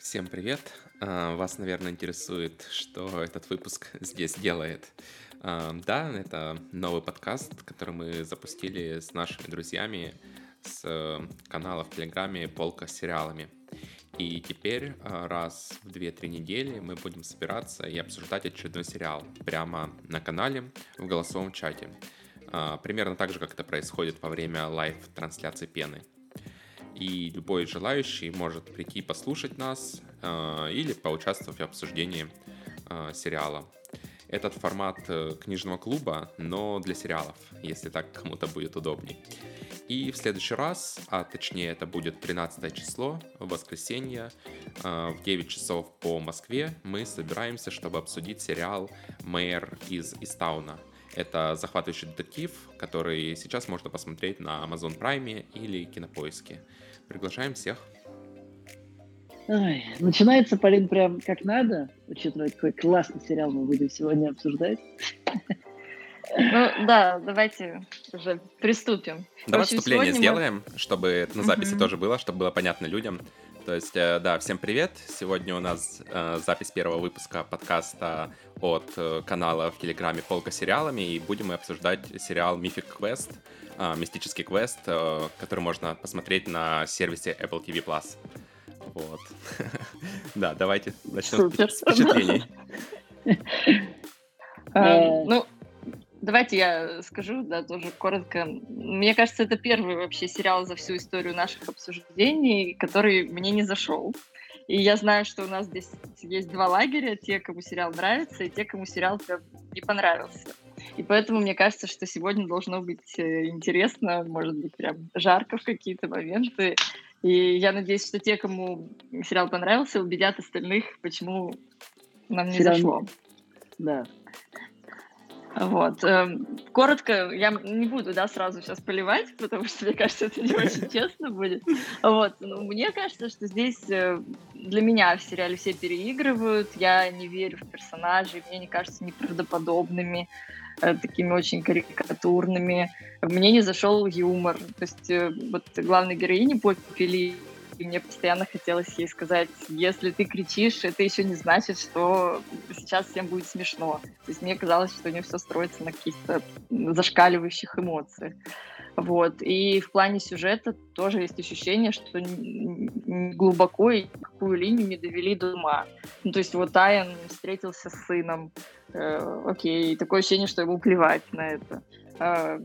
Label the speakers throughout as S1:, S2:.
S1: Всем привет! А, Вас, наверное, интересует, что этот выпуск здесь делает. А, Да, это новый подкаст, который мы запустили с нашими друзьями с э, канала в Телеграме «Полка с сериалами». И теперь а, раз в 2-3 недели мы будем собираться и обсуждать очередной сериал прямо на канале в голосовом чате. Примерно так же, как это происходит во время live-трансляции пены. И любой желающий может прийти послушать нас э, или поучаствовать в обсуждении э, сериала. Этот формат э, книжного клуба, но для сериалов, если так кому-то будет удобней. И в следующий раз, а точнее это будет 13 число, в воскресенье, э, в 9 часов по Москве, мы собираемся, чтобы обсудить сериал «Мэр из Истауна». Это захватывающий детектив, который сейчас можно посмотреть на Amazon Prime или Кинопоиске. Приглашаем всех.
S2: Ой, начинается, Полин, прям как надо, учитывая, какой классный сериал мы будем сегодня обсуждать.
S3: Ну да, давайте уже приступим.
S1: Давай вступление
S3: сегодня мы-
S1: сделаем, чтобы это на записи
S3: Мгм.
S1: тоже было, чтобы было понятно людям. То есть, э, да, всем привет. Сегодня у нас э, запись первого выпуска подкаста от э, канала в Телеграме «Полка сериалами», и будем мы обсуждать сериал «Mythic Quest», э, «Мистический квест», э, который можно посмотреть на сервисе Apple TV+. Вот. Да, давайте начнем с впечатлений.
S3: Ну, давайте я скажу, да, тоже коротко. Мне кажется, это первый вообще сериал за всю историю наших обсуждений, который мне не зашел. И я знаю, что у нас здесь есть два лагеря, те, кому сериал нравится, и те, кому сериал прям не понравился. И поэтому мне кажется, что сегодня должно быть э, интересно, может быть, прям жарко в какие-то моменты. И я надеюсь, что те, кому сериал понравился, убедят остальных, почему нам не
S2: Сериал-
S3: зашло.
S2: Да.
S3: Вот. эм, Коротко, я не буду, да, сразу сейчас поливать, потому что, мне кажется, это не очень честно будет. Вот. Но мне кажется, что здесь э, для меня в сериале все переигрывают, я не верю в персонажей, мне они кажутся неправдоподобными, э, такими очень карикатурными. Мне не зашел юмор. То есть э, вот главной героине Поппи и мне постоянно хотелось ей сказать, если ты кричишь, это еще не значит, что сейчас всем будет смешно. То есть мне казалось, что у нее все строится на каких-то зашкаливающих эмоциях. Вот. И в плане сюжета тоже есть ощущение, что глубоко и никакую линию не довели до ума. Ну, то есть вот Айан встретился с сыном, э, окей, такое ощущение, что ему плевать на это. Э,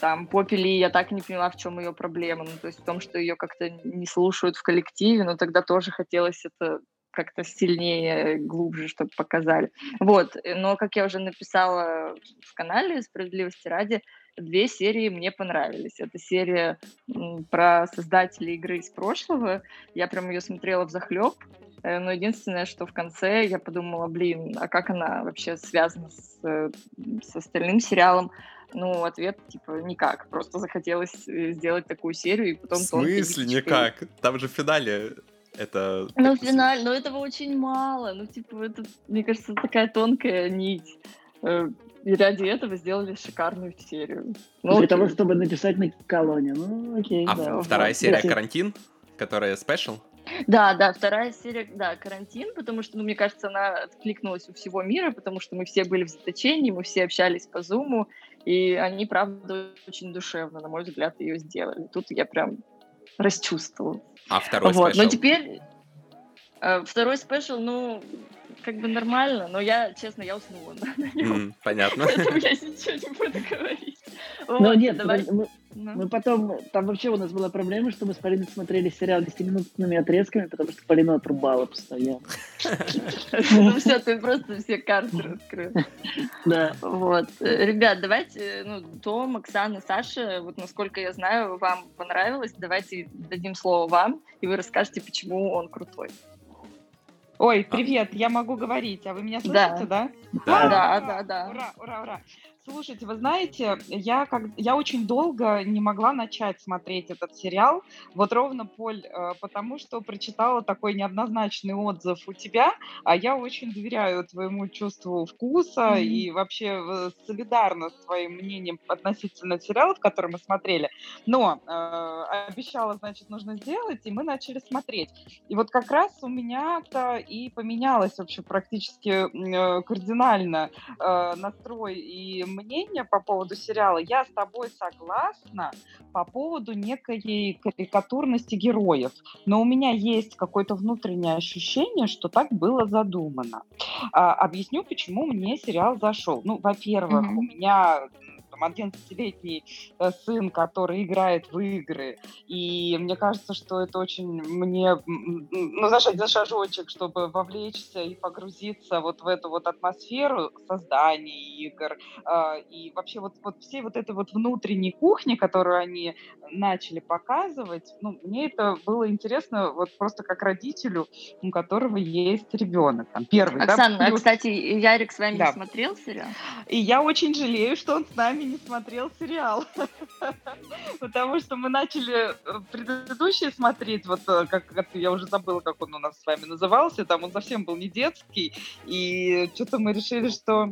S3: там Поппи Ли, я так не поняла, в чем ее проблема. Ну, то есть в том, что ее как-то не слушают в коллективе, но тогда тоже хотелось это как-то сильнее, глубже, чтобы показали. Вот, э, но, как я уже написала в канале «Справедливости ради», две серии мне понравились. Это серия про создателей игры из прошлого. Я прям ее смотрела в захлеб. Но единственное, что в конце я подумала, блин, а как она вообще связана с, э, с остальным сериалом? Ну, ответ, типа, никак. Просто захотелось э, сделать такую серию, и потом...
S1: В смысле никак? Там же в финале это...
S3: ну, финаль, но этого очень мало. Ну, типа, это, мне кажется, такая тонкая нить. Э, И ради этого сделали шикарную серию. Ну,
S2: Для
S3: окей.
S2: того, чтобы написать на колонне. Ну, окей,
S1: А
S2: да.
S1: вторая серия «Карантин», которая спешл,
S3: Да, да, вторая серия, да, карантин, потому что, ну, мне кажется, она откликнулась у всего мира, потому что мы все были в заточении, мы все общались по зуму, и они, правда, очень душевно, на мой взгляд, ее сделали. Тут я прям расчувствовала.
S1: а второй
S3: Вот, но
S1: спешл.
S3: теперь э, второй спешл, ну, как бы нормально, но я, честно, я уснула на.
S1: М, Понятно.
S3: Поэтому я ничего не буду говорить.
S2: Но
S3: Вот,
S2: нет,
S3: давай.
S2: мы,
S3: Ну.
S2: мы потом, там вообще у нас была проблема, что мы с Полиной смотрели сериал 10-минутными отрезками, потому что Полина отрубала постоянно.
S3: Ну все, ты просто все карты раскрыл.
S2: Да.
S3: Вот. Ребят, давайте, ну, Том, Оксана, Саша, вот насколько я знаю, вам понравилось, давайте дадим слово вам, и вы расскажете, почему он крутой.
S4: Ой, привет, я могу говорить, а вы меня слышите, да?
S1: Да.
S3: Да,
S4: Ура,
S3: да, да.
S4: Ура, ура, ура. Слушайте, вы знаете, я, как, я очень долго не могла начать смотреть этот сериал. Вот ровно, Поль, э, потому что прочитала такой неоднозначный отзыв у тебя, а я очень доверяю твоему чувству вкуса
S3: Мгм.
S4: и вообще э, солидарна с твоим мнением относительно сериалов, которые мы смотрели. Но э, обещала, значит, нужно сделать, и мы начали смотреть. И вот как раз у меня-то и поменялось вообще практически э, кардинально э, настрой и мнение по поводу сериала. Я с тобой согласна по поводу некой карикатурности героев. Но у меня есть какое-то внутреннее ощущение, что так было задумано. А, объясню, почему мне сериал зашел. Ну, во-первых,
S3: Мгм.
S4: у меня там 11-летний э, сын, который играет в игры, и мне кажется, что это очень мне, ну, знаешь, один шажочек, чтобы вовлечься и погрузиться вот в эту вот атмосферу создания игр, а, и вообще вот, вот всей вот этой вот внутренней кухни, которую они начали показывать, ну, мне это было интересно вот просто как родителю, у которого есть ребенок, там, первый, да,
S3: Оксана, а,
S4: плюс-
S3: кстати, Ярик с вами
S4: Да.
S3: не смотрел сериал?
S4: и я очень жалею, что он с нами не смотрел сериал. Потому что мы начали э, предыдущий смотреть, вот э, как я уже забыла, как он у нас с вами назывался, там он совсем был не детский, и что-то мы решили, что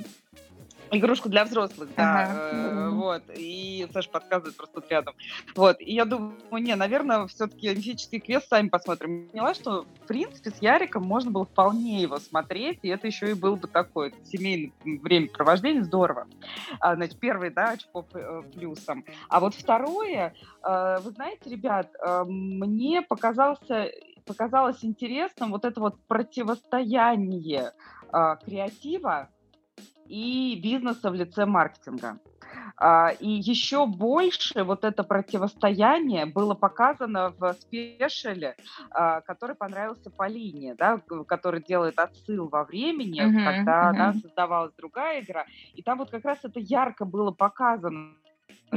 S4: Игрушку для взрослых, да,
S3: Ага.
S4: э, вот, и Саша подсказывает просто тут рядом, вот, и я думаю, не, наверное, все-таки мифический квест сами посмотрим. Поняла, что, в принципе, с Яриком можно было вполне его смотреть, и это еще и был бы такое семейное времяпровождение, здорово. А, значит, первый, да, очко э, плюсом. А вот второе, э, вы знаете, ребят, э, мне показался, показалось интересным вот это вот противостояние э, креатива и бизнеса в лице маркетинга. А, И еще больше вот это противостояние было показано в спешале, а, который понравился Полине, да, который делает отсыл во времени,
S3: Мгм,
S4: когда да,
S3: мгм.
S4: создавалась другая игра. И там вот как раз это ярко было показано,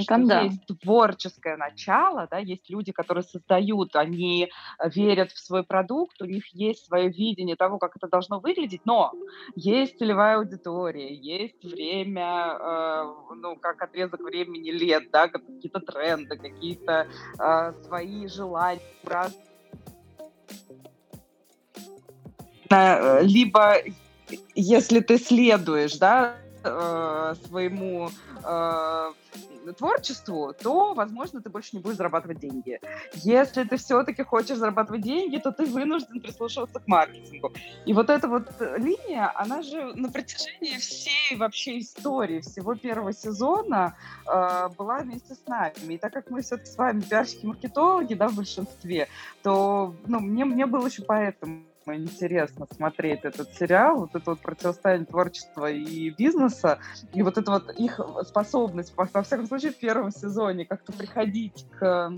S4: что
S3: там да.
S4: есть творческое начало, да, есть люди, которые создают, они э, верят в свой продукт, у них есть свое видение того, как это должно выглядеть, но есть целевая аудитория, есть время, э, ну, как отрезок времени лет, да, как какие-то тренды, какие-то э, свои желания, Э, либо если ты следуешь, да, э, своему э, творчеству, то, возможно, ты больше не будешь зарабатывать деньги. Если ты все-таки хочешь зарабатывать деньги, то ты вынужден прислушиваться к маркетингу. И вот эта вот э, линия, она же на протяжении всей вообще истории, всего первого сезона э, была вместе с нами. И так как мы все-таки с вами пиарщики-маркетологи, да, в большинстве, то, ну, мне, мне было еще поэтому интересно смотреть этот сериал, вот это вот противостояние творчества и бизнеса, и вот это вот их способность, во, всяком случае, в первом сезоне как-то приходить к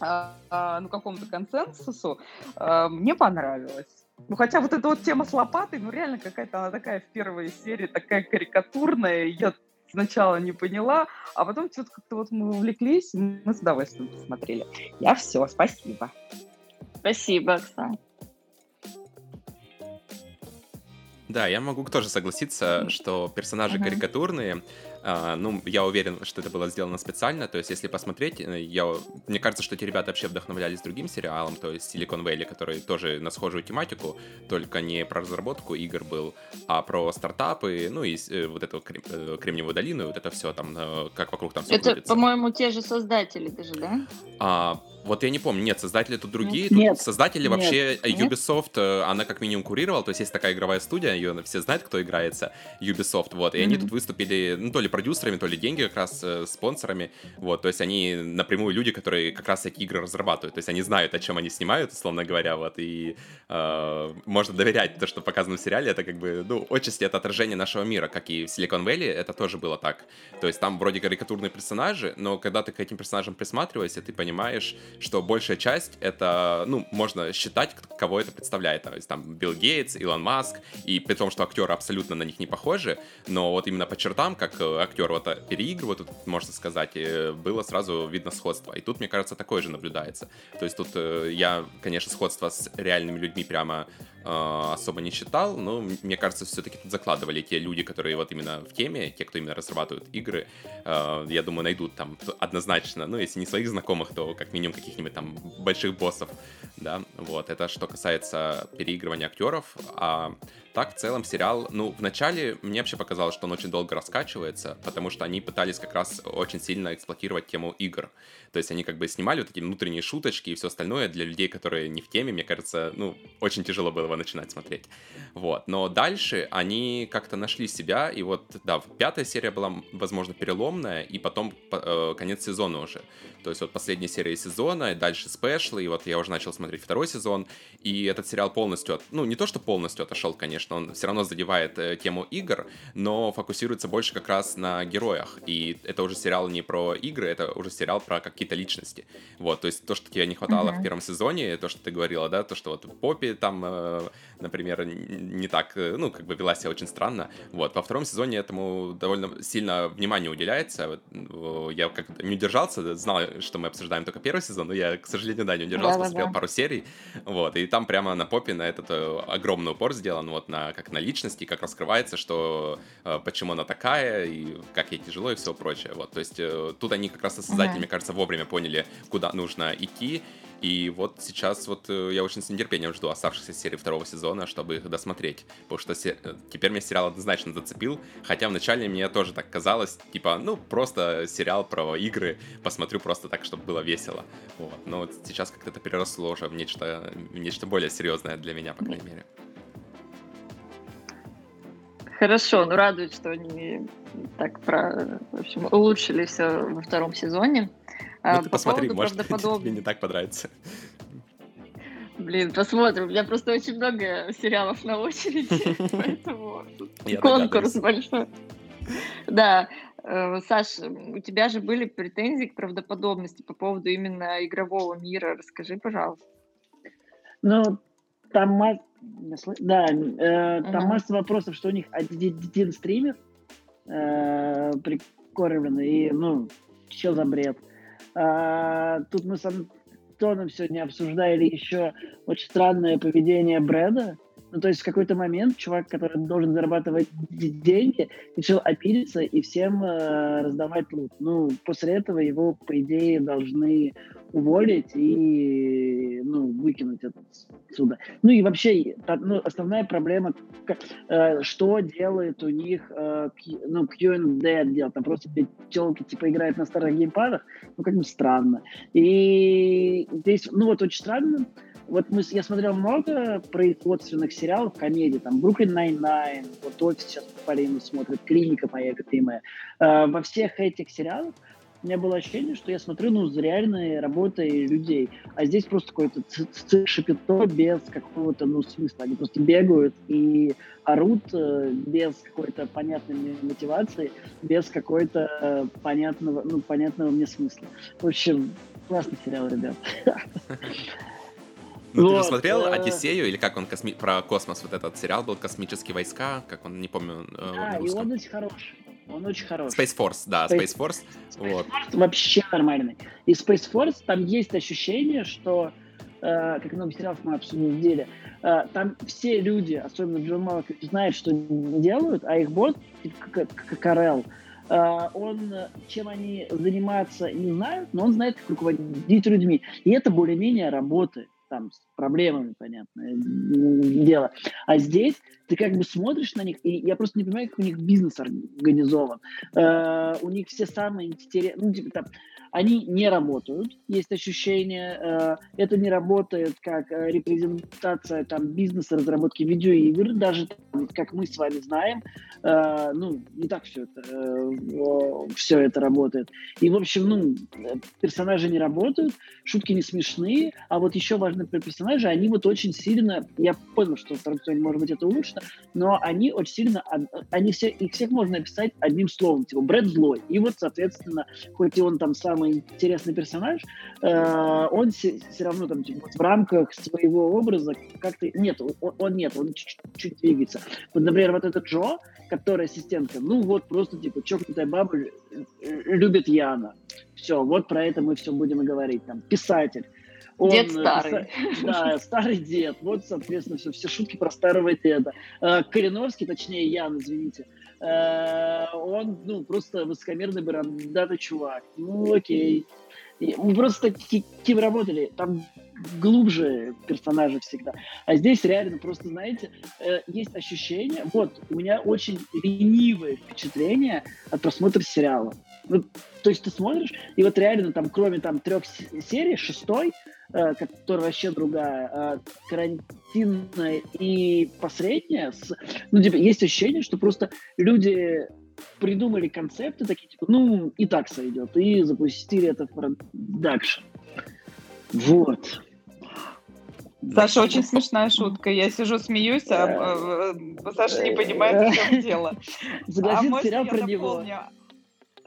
S4: а, а, ну, какому-то консенсусу, а, мне понравилось. Ну, хотя вот эта вот тема с лопатой, ну, реально какая-то она такая в первой серии, такая карикатурная, я сначала не поняла, а потом что-то как-то вот мы увлеклись, мы с удовольствием посмотрели. Я все, спасибо.
S3: Спасибо, Оксана.
S1: Да, я могу тоже согласиться, что персонажи
S3: Мгм.
S1: карикатурные. А, ну, я уверен, что это было сделано специально. То есть, если посмотреть, э, я, мне кажется, что эти ребята вообще вдохновлялись другим сериалом, то есть Silicon Valley, который тоже на схожую тематику, только не про разработку игр был, а про стартапы, ну и э, вот эту крем- э, Кремниевую долину, и вот это все там, как вокруг там все
S3: Это,
S1: крутится.
S3: по-моему, те же создатели даже, да?
S1: А, вот я не помню, нет, создатели тут другие.
S2: Нет.
S1: Тут создатели
S2: Нет.
S1: вообще э,
S3: Нет?
S1: Ubisoft, э, она как минимум курировала, то есть есть такая игровая студия, ее все знают, кто играется, Ubisoft, вот, и они
S3: Мгм.
S1: тут выступили, ну, то ли продюсерами, то ли деньги как раз э, спонсорами, вот, то есть они напрямую люди, которые как раз эти игры разрабатывают, то есть они знают, о чем они снимают, условно говоря, вот, и э, можно доверять то, что показано в сериале, это как бы, ну, отчасти это отражение нашего мира, как и в Silicon Valley, это тоже было так, то есть там вроде карикатурные персонажи, но когда ты к этим персонажам присматриваешься, ты понимаешь, что большая часть это, ну, можно считать, кого это представляет. То есть там Билл Гейтс, Илон Маск, и при том, что актеры абсолютно на них не похожи, но вот именно по чертам, как э, актер вот э, переигрывает, тут, можно сказать, э, было сразу видно сходство. И тут, мне кажется, такое же наблюдается. То есть тут я, конечно, сходство с реальными людьми прямо особо не читал, но мне кажется, все-таки тут закладывали те люди, которые вот именно в теме, те, кто именно разрабатывают игры, э, я думаю, найдут там однозначно, ну, если не своих знакомых, то как минимум каких-нибудь там больших боссов, да, вот, это что касается переигрывания актеров, а так, в целом, сериал, ну, вначале мне вообще показалось, что он очень долго раскачивается, потому что они пытались как раз очень сильно эксплуатировать тему игр. То есть они как бы снимали вот эти внутренние шуточки и все остальное для людей, которые не в теме, мне кажется, ну, очень тяжело было его начинать смотреть. Вот. Но дальше они как-то нашли себя, и вот, да, пятая серия была, возможно, переломная, и потом э, конец сезона уже. То есть вот последняя серия сезона, и дальше спешлы, и вот я уже начал смотреть второй сезон, и этот сериал полностью, от, ну, не то, что полностью отошел, конечно, он все равно задевает э, тему игр, но фокусируется больше как раз на героях. И это уже сериал не про игры, это уже сериал про какие-то личности. Вот, то есть то, что тебе не хватало uh-huh. в первом сезоне, то, что ты говорила, да, то, что вот Поппи там, э, например, не так, э, ну, как бы вела себя очень странно. Вот, во втором сезоне этому довольно сильно внимание уделяется. Я как не удержался, знал, что мы обсуждаем только первый сезон, но я, к сожалению, да, не удержался, посмотрел пару серий. Вот, и там прямо на Поппи на этот огромный упор сделан, вот, на как на личности, как раскрывается, что э, почему она такая, и как ей тяжело, и все прочее. Вот, то есть э, тут они как раз создатели, uh-huh. мне кажется, вовремя поняли, куда нужно идти, и вот сейчас вот э, я очень с нетерпением жду оставшихся серий второго сезона, чтобы их досмотреть. Потому что се... Теперь меня сериал однозначно зацепил. Хотя вначале мне тоже так казалось, типа, ну, просто сериал про игры, посмотрю просто так, чтобы было весело. Вот. Но вот сейчас как-то это переросло уже в нечто, в нечто более серьезное для меня, по крайней мере.
S3: Хорошо, ну радует, что они так про, в общем, улучшили все во втором сезоне.
S1: Ну, а, ты По посмотри, может, правдоподоб... тебе не так понравится.
S3: Блин, посмотрим. У меня просто очень много сериалов на очереди, поэтому конкурс большой. Да, э, Саш, у тебя же были претензии к правдоподобности по поводу именно игрового мира. Расскажи, пожалуйста.
S2: Ну, там да, э, там uh-huh. масса вопросов, что у них один стример э, прикормленный, и, ну, что за бред. А, тут мы с Антоном сегодня обсуждали еще очень странное поведение Брэда. Ну, то есть в какой-то момент чувак, который должен зарабатывать деньги, решил опилиться и всем э, раздавать лут. Ну, после этого его, по идее, должны уволить и ну, выкинуть отсюда. Ну и вообще, ну, основная проблема, э, что делает у них э, ну, QA отдел. Там просто телки типа играют на старых геймпадах, ну как бы странно. И здесь, ну вот очень странно, вот мы, я смотрел много производственных сериалов, комедий, там, Brooklyn Nine-Nine, вот офис сейчас Полина смотрит, Клиника моя любимая. Э, во всех этих сериалах у меня было ощущение, что я смотрю ну, за реальной работой людей. А здесь просто какое-то шапито без какого-то ну, смысла. Они просто бегают и орут э, без какой-то понятной мотивации, без какой-то э, понятного, ну, понятного мне смысла. В общем, классный сериал, ребят.
S1: Ну, вот, ты же смотрел э... Одиссею, или как он косми... про космос, вот этот сериал был «Космические войска», как он, не помню.
S2: Э, да, и он очень хороший. Он очень хороший.
S1: Space Force, да, Space, Space Force.
S2: Space вот. Force вообще нормальный. И Space Force, там есть ощущение, что, э, как много сериалов мы обсудили, э, там все люди, особенно Джон Малкович, знают, что делают, а их босс, типа как Карел, э, он, чем они занимаются, не знают, но он знает, как руководить людьми. И это более-менее работает там с проблемами, понятное дело. А здесь ты как бы смотришь на них, и я просто не понимаю, как у них бизнес организован. Э, у них все самые интересные, ну, типа там, они не работают, есть ощущение, э, это не работает как э, репрезентация там бизнеса, разработки видеоигр, даже как мы с вами знаем, э, ну, не так все это, все это работает. И, в общем, ну, персонажи не работают, шутки не смешные, а вот еще важно про персонажи, они вот очень сильно, я понял, что в может быть, это улучшено, но они очень сильно, они все, их всех можно описать одним словом, типа, Брэд злой. И вот, соответственно, хоть и он там самый интересный персонаж, э, он все равно там типа, в рамках своего образа как-то... Нет, он, он нет, он чуть-чуть двигается. Вот, например, вот этот Джо, который ассистентка, ну вот просто типа чокнутая баба любит Яна. Все, вот про это мы все будем и говорить. Там, писатель Он,
S3: Дед
S2: э,
S3: старый.
S2: писа- Да, старый дед. Вот, соответственно, все, все шутки про старого деда. Э, Калиновский, точнее, Ян, извините, э, он, ну, просто высокомерный бородатый чувак. Ну, окей. Мы просто кем работали, там глубже персонажи всегда. А здесь реально просто, знаете, э, есть ощущение, вот, у меня очень ленивое впечатление от просмотра сериала. Ну, то есть ты смотришь, и вот реально там, кроме там трех серий, шестой, э, которая вообще другая, э, карантинная и последняя, с- ну, типа, есть ощущение, что просто люди придумали концепты такие, типа, ну, и так сойдет, и запустили это в продакшн. Вот.
S4: Саша, очень смешная шутка. Я сижу, смеюсь, а э, Саша не понимает, в чем дело. А
S2: Согласен,
S4: можно
S2: сериал про него.
S4: дополню?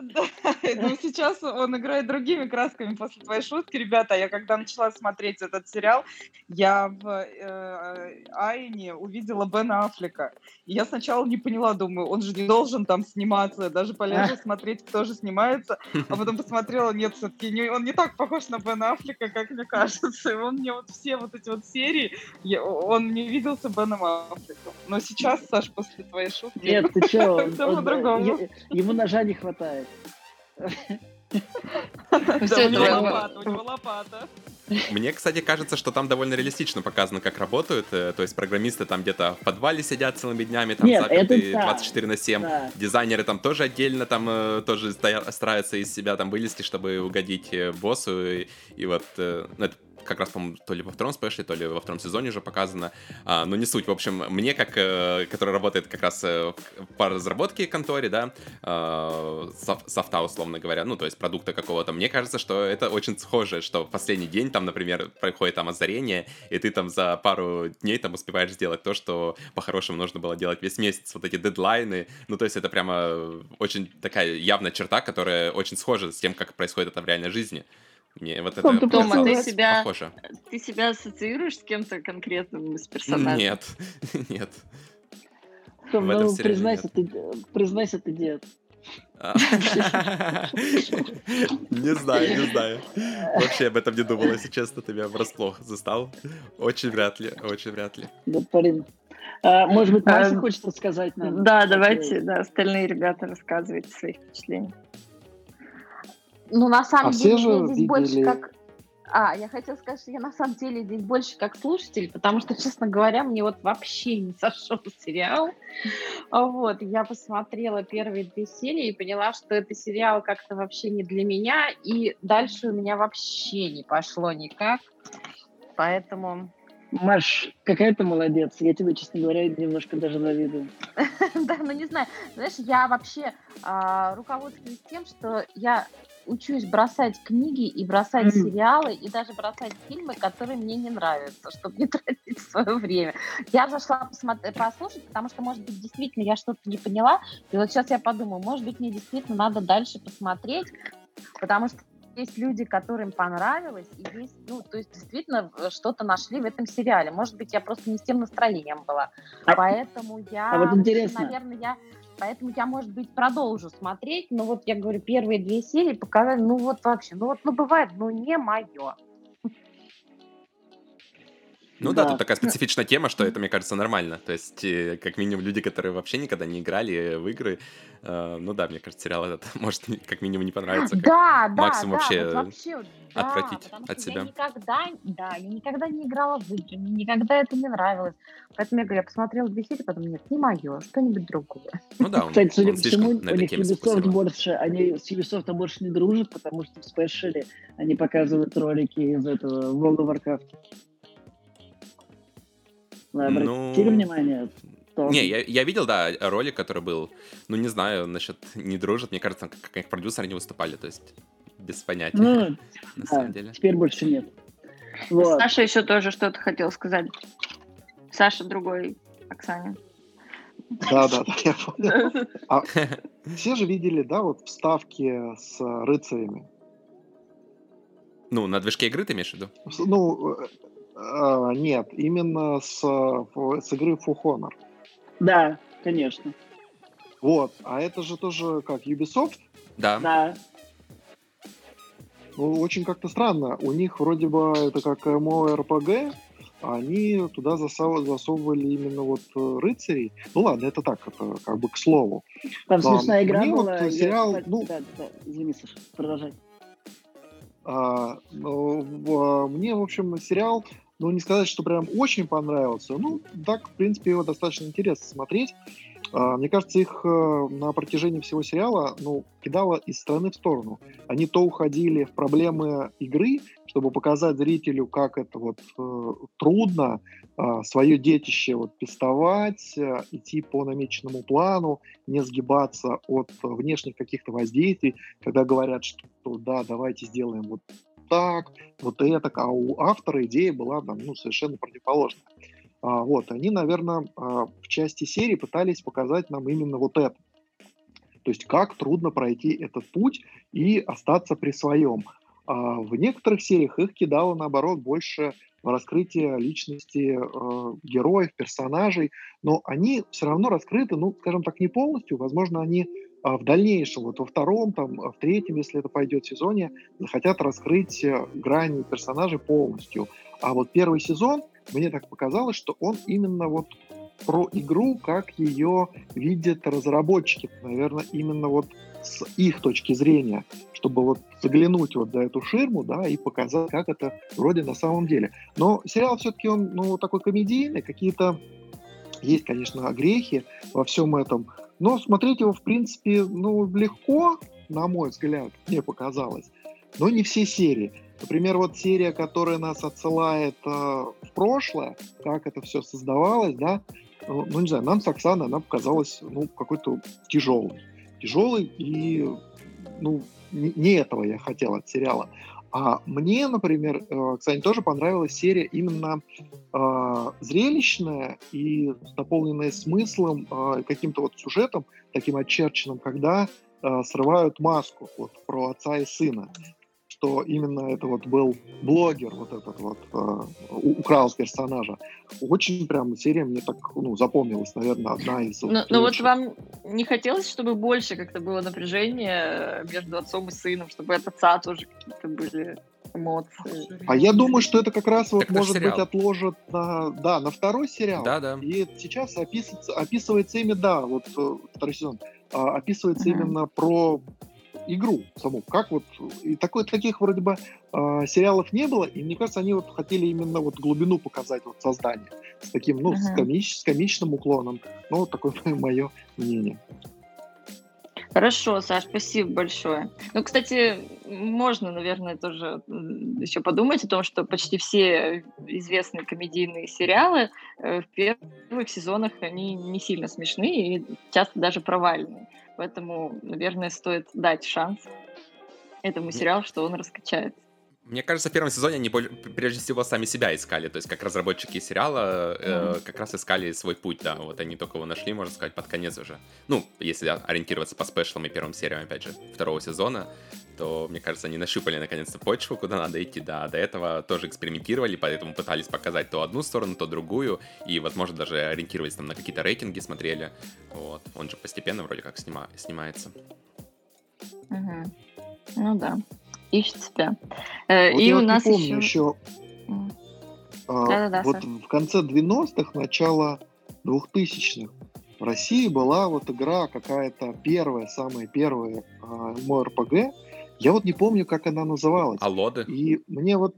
S4: Да, ну сейчас он играет другими красками после твоей шутки. Ребята, я когда начала смотреть этот сериал, я в э, Айне увидела Бена Аффлека. И я сначала не поняла, думаю, он же не должен там сниматься. Даже полезла смотреть, кто же снимается. А потом посмотрела, нет, все-таки он не так похож на Бена Аффлека, как мне кажется. И он мне вот все вот эти вот серии, я- он мне виделся Беном Аффлеком. Но сейчас, Саш, после твоей шутки...
S2: Нет, ты
S4: по-другому.
S2: ему ножа не хватает.
S4: У него
S3: это-
S4: лопата, у него лопата.
S1: Мне, кстати, кажется, что там довольно реалистично показано, как работают. э, То есть программисты там где-то в подвале сидят целыми днями, там
S2: Нет,
S1: заперты
S2: да.
S1: 24 на 7.
S2: Да.
S1: Дизайнеры там тоже отдельно там э, тоже стоя- стараются из себя там вылезти, чтобы угодить э, боссу. И, и вот ну, это как раз, по-моему, то ли во втором спешле, то ли во втором сезоне уже показано. А, но не суть. В общем, мне, как, э, который работает как раз э, по разработке конторе, да, э, соф- софта, условно говоря, ну, то есть продукта какого-то, мне кажется, что это очень схоже, что в последний день там, например, происходит там озарение, и ты там за пару дней там успеваешь сделать то, что по-хорошему нужно было делать весь месяц, вот эти дедлайны, ну, то есть это прямо очень такая явная черта, которая очень схожа с тем, как происходит это в реальной жизни. Мне вот это
S2: Том, ты
S3: Тома, ты
S1: показалось
S3: себя-
S1: похоже.
S3: Ты себя ассоциируешь с кем-то конкретным из персонажей?
S1: Нет, нет.
S2: Том,
S1: В этом
S2: ну, признайся, ты, признайся, ты дед.
S1: А. Не знаю, не знаю. Вообще об этом не думал, если честно, ты меня врасплох застал. Очень вряд ли, очень вряд ли.
S2: Господин. А, может быть, Мася
S3: А,
S2: хочет сказать нам?
S3: Да, давайте, да, остальные ребята рассказывайте свои впечатления.
S5: Ну, на самом
S6: А все
S5: деле,
S6: же
S5: я здесь больше
S6: видели-
S5: как... А, я хотела сказать, что я на самом деле здесь больше как слушатель, потому что, честно говоря, мне вот вообще не зашел сериал. Вот, я посмотрела первые две серии и поняла, что это сериал как-то вообще не для меня, и дальше у меня вообще не пошло никак. Поэтому,
S2: Маш, какая ты молодец. Я тебе, честно говоря, немножко даже завидую.
S5: да, ну не знаю, знаешь, я вообще а, руководствуюсь тем, что я учусь бросать книги и бросать сериалы и даже бросать фильмы, которые мне не нравятся, чтобы не тратить свое время. Я зашла посмотри- послушать, потому что, может быть, действительно я что-то не поняла, и вот сейчас я подумаю, может быть, мне действительно надо дальше посмотреть, потому что есть люди, которым понравилось, и есть, ну, то есть действительно э, что-то нашли в этом сериале. Может быть, я просто не с тем настроением была.
S2: А-
S5: Поэтому я,
S2: а вот интересно.
S5: наверное, я Поэтому я, может быть, продолжу смотреть, но вот я говорю, первые две серии показали, ну вот вообще, ну вот, ну бывает, ну не мое.
S1: Ну да,
S2: Да.
S1: тут такая специфичная тема, что это, мне кажется, нормально. То есть, э, как минимум, люди, которые вообще никогда не играли в игры, э, ну да, мне кажется, сериал этот может как минимум не понравиться. как-
S5: Да, да,
S1: максимум
S5: да,
S1: вообще
S5: вот вообще, да,
S1: отвратить от себя.
S5: Я никогда, да, я никогда не играла в игры, мне никогда это не нравилось. Поэтому я говорю, я посмотрела две серии, потом нет, не мое, что-нибудь другое.
S1: Ну да, он,
S2: Кстати, судя по всему,
S1: на
S2: у них Ubisoft больше, они с Ubisoft больше не дружат, потому что в спешале они показывают ролики из этого World of Warcraft. Вы обратили
S1: Ну,
S2: внимание? Том?
S1: Не, я, я видел, да, ролик, который был. Ну, не знаю, насчет не дружат. Мне кажется, как, как продюсеры не выступали, то есть без понятия,
S2: Ну,
S1: на
S2: да,
S1: самом деле.
S2: теперь больше нет. Вот.
S3: Саша еще тоже что-то хотел сказать. Саша другой Оксане.
S6: Да, да, да, я понял. А все же видели, да, вот вставки с э, рыцарями.
S1: Ну, на движке игры ты имеешь в виду?
S6: Ну, э, э, нет, именно с, ф- с игры For Honor.
S2: Да, конечно.
S6: Вот, а это же тоже как Ubisoft.
S1: Да.
S2: Да.
S6: Ну, очень как-то странно. У них вроде бы это как МОРПГ, а они туда засов- засовывали именно вот э, рыцарей. Ну ладно, это так, это как бы к слову.
S2: Там
S6: Да,
S2: смешная игра
S6: мне вот
S2: была. я,
S6: сериал,
S2: кстати,
S6: ну-
S2: да, да, извини, Саша, продолжай.
S6: А, ну, в- мне, в общем, сериал, ну, не сказать, что прям очень понравился. Ну, так, в принципе, его достаточно интересно смотреть. А, Мне кажется, их э, на протяжении всего сериала, ну, кидало из стороны в сторону. Они то уходили в проблемы игры, чтобы показать зрителю, как это вот э, трудно свое детище вот пестовать, э, идти по намеченному плану, не сгибаться от внешних каких-то воздействий, когда говорят, что да, давайте сделаем вот так, вот это, а у автора идея была там, ну, совершенно противоположная. А, вот, они, наверное, а, в части серии пытались показать нам именно вот это. То есть как трудно пройти этот путь и остаться при своем. А в некоторых сериях их кидало, наоборот, больше в раскрытие личности э, героев, персонажей, но они все равно раскрыты, ну, скажем так, не полностью. Возможно, они а, в дальнейшем, вот во втором, там, в третьем, если это пойдет сезоне, захотят раскрыть э, грани персонажей полностью. А вот первый сезон, мне так показалось, что он именно вот про игру, как ее видят разработчики, наверное, именно вот с их точки зрения, чтобы вот заглянуть вот за эту ширму, да, и показать, как это вроде на самом деле. Но сериал все-таки он, ну, такой комедийный, какие-то есть, конечно, грехи во всем этом, но смотреть его, в принципе, ну, легко, на мой взгляд, мне показалось, но не все серии. Например, вот серия, которая нас отсылает э, в прошлое, как это все создавалось, да, ну, ну, не знаю, нам с Оксаной она показалась, ну, какой-то тяжелой. Тяжелой и, ну, не, не этого я хотел от сериала. А мне, например, э, кстати, тоже понравилась серия именно э, зрелищная и наполненная смыслом, э, каким-то вот сюжетом, таким очерченным, когда э, срывают маску вот, про отца и сына что именно это вот был блогер, вот этот вот э, украл персонажа. Очень прям серия мне так ну, запомнилась, наверное, одна из.
S3: Но, но вот вам не хотелось, чтобы больше как-то было напряжение между отцом и сыном, чтобы от отца тоже какие-то были эмоции.
S6: А я думаю, что это как раз вот
S1: Так это
S6: может
S1: сериал.
S6: быть отложат на, да, на второй сериал.
S1: Да, да.
S6: И сейчас описывается, описывается ими, да, вот э, второй сезон, а, описывается
S3: Мгм.
S6: именно про игру саму. Как вот и такой, таких вроде бы а, сериалов не было, и мне кажется, они вот хотели именно вот глубину показать вот создание с таким, ну, с,
S3: Мгм.
S6: комич- с комичным уклоном. Ну, такое мое мнение.
S3: Хорошо, Саш, спасибо большое. Ну, кстати, можно, наверное, тоже еще подумать о том, что почти все известные комедийные сериалы э, в первых сезонах они не сильно смешные и часто даже провальные. Поэтому, наверное, стоит дать шанс этому сериалу, что он раскачается.
S1: Мне кажется, в первом сезоне они прежде всего сами себя искали, то есть как разработчики сериала э, как раз искали свой путь, да, вот они только его нашли, можно сказать, под конец уже. Ну, если ориентироваться по спешлам и первым сериям, опять же, второго сезона, то, мне кажется, они нащупали наконец-то почву, куда надо идти, да, до этого тоже экспериментировали, поэтому пытались показать то одну сторону, то другую, и, возможно, даже ориентировались там на какие-то рейтинги, смотрели, вот, он же постепенно вроде как снима- снимается.
S3: Мгм. Ну да, ищет себя. Э,
S6: Вот
S3: и
S6: я
S3: у
S6: вот
S3: нас
S6: помню
S3: еще...
S6: еще
S3: М.
S6: А,
S3: Да-да-да,
S6: вот в конце 90-х, начало 2000-х в России была вот игра какая-то первая, самая первая а, МОРПГ. Я вот не помню, как она называлась.
S1: А лоды?
S6: И мне вот...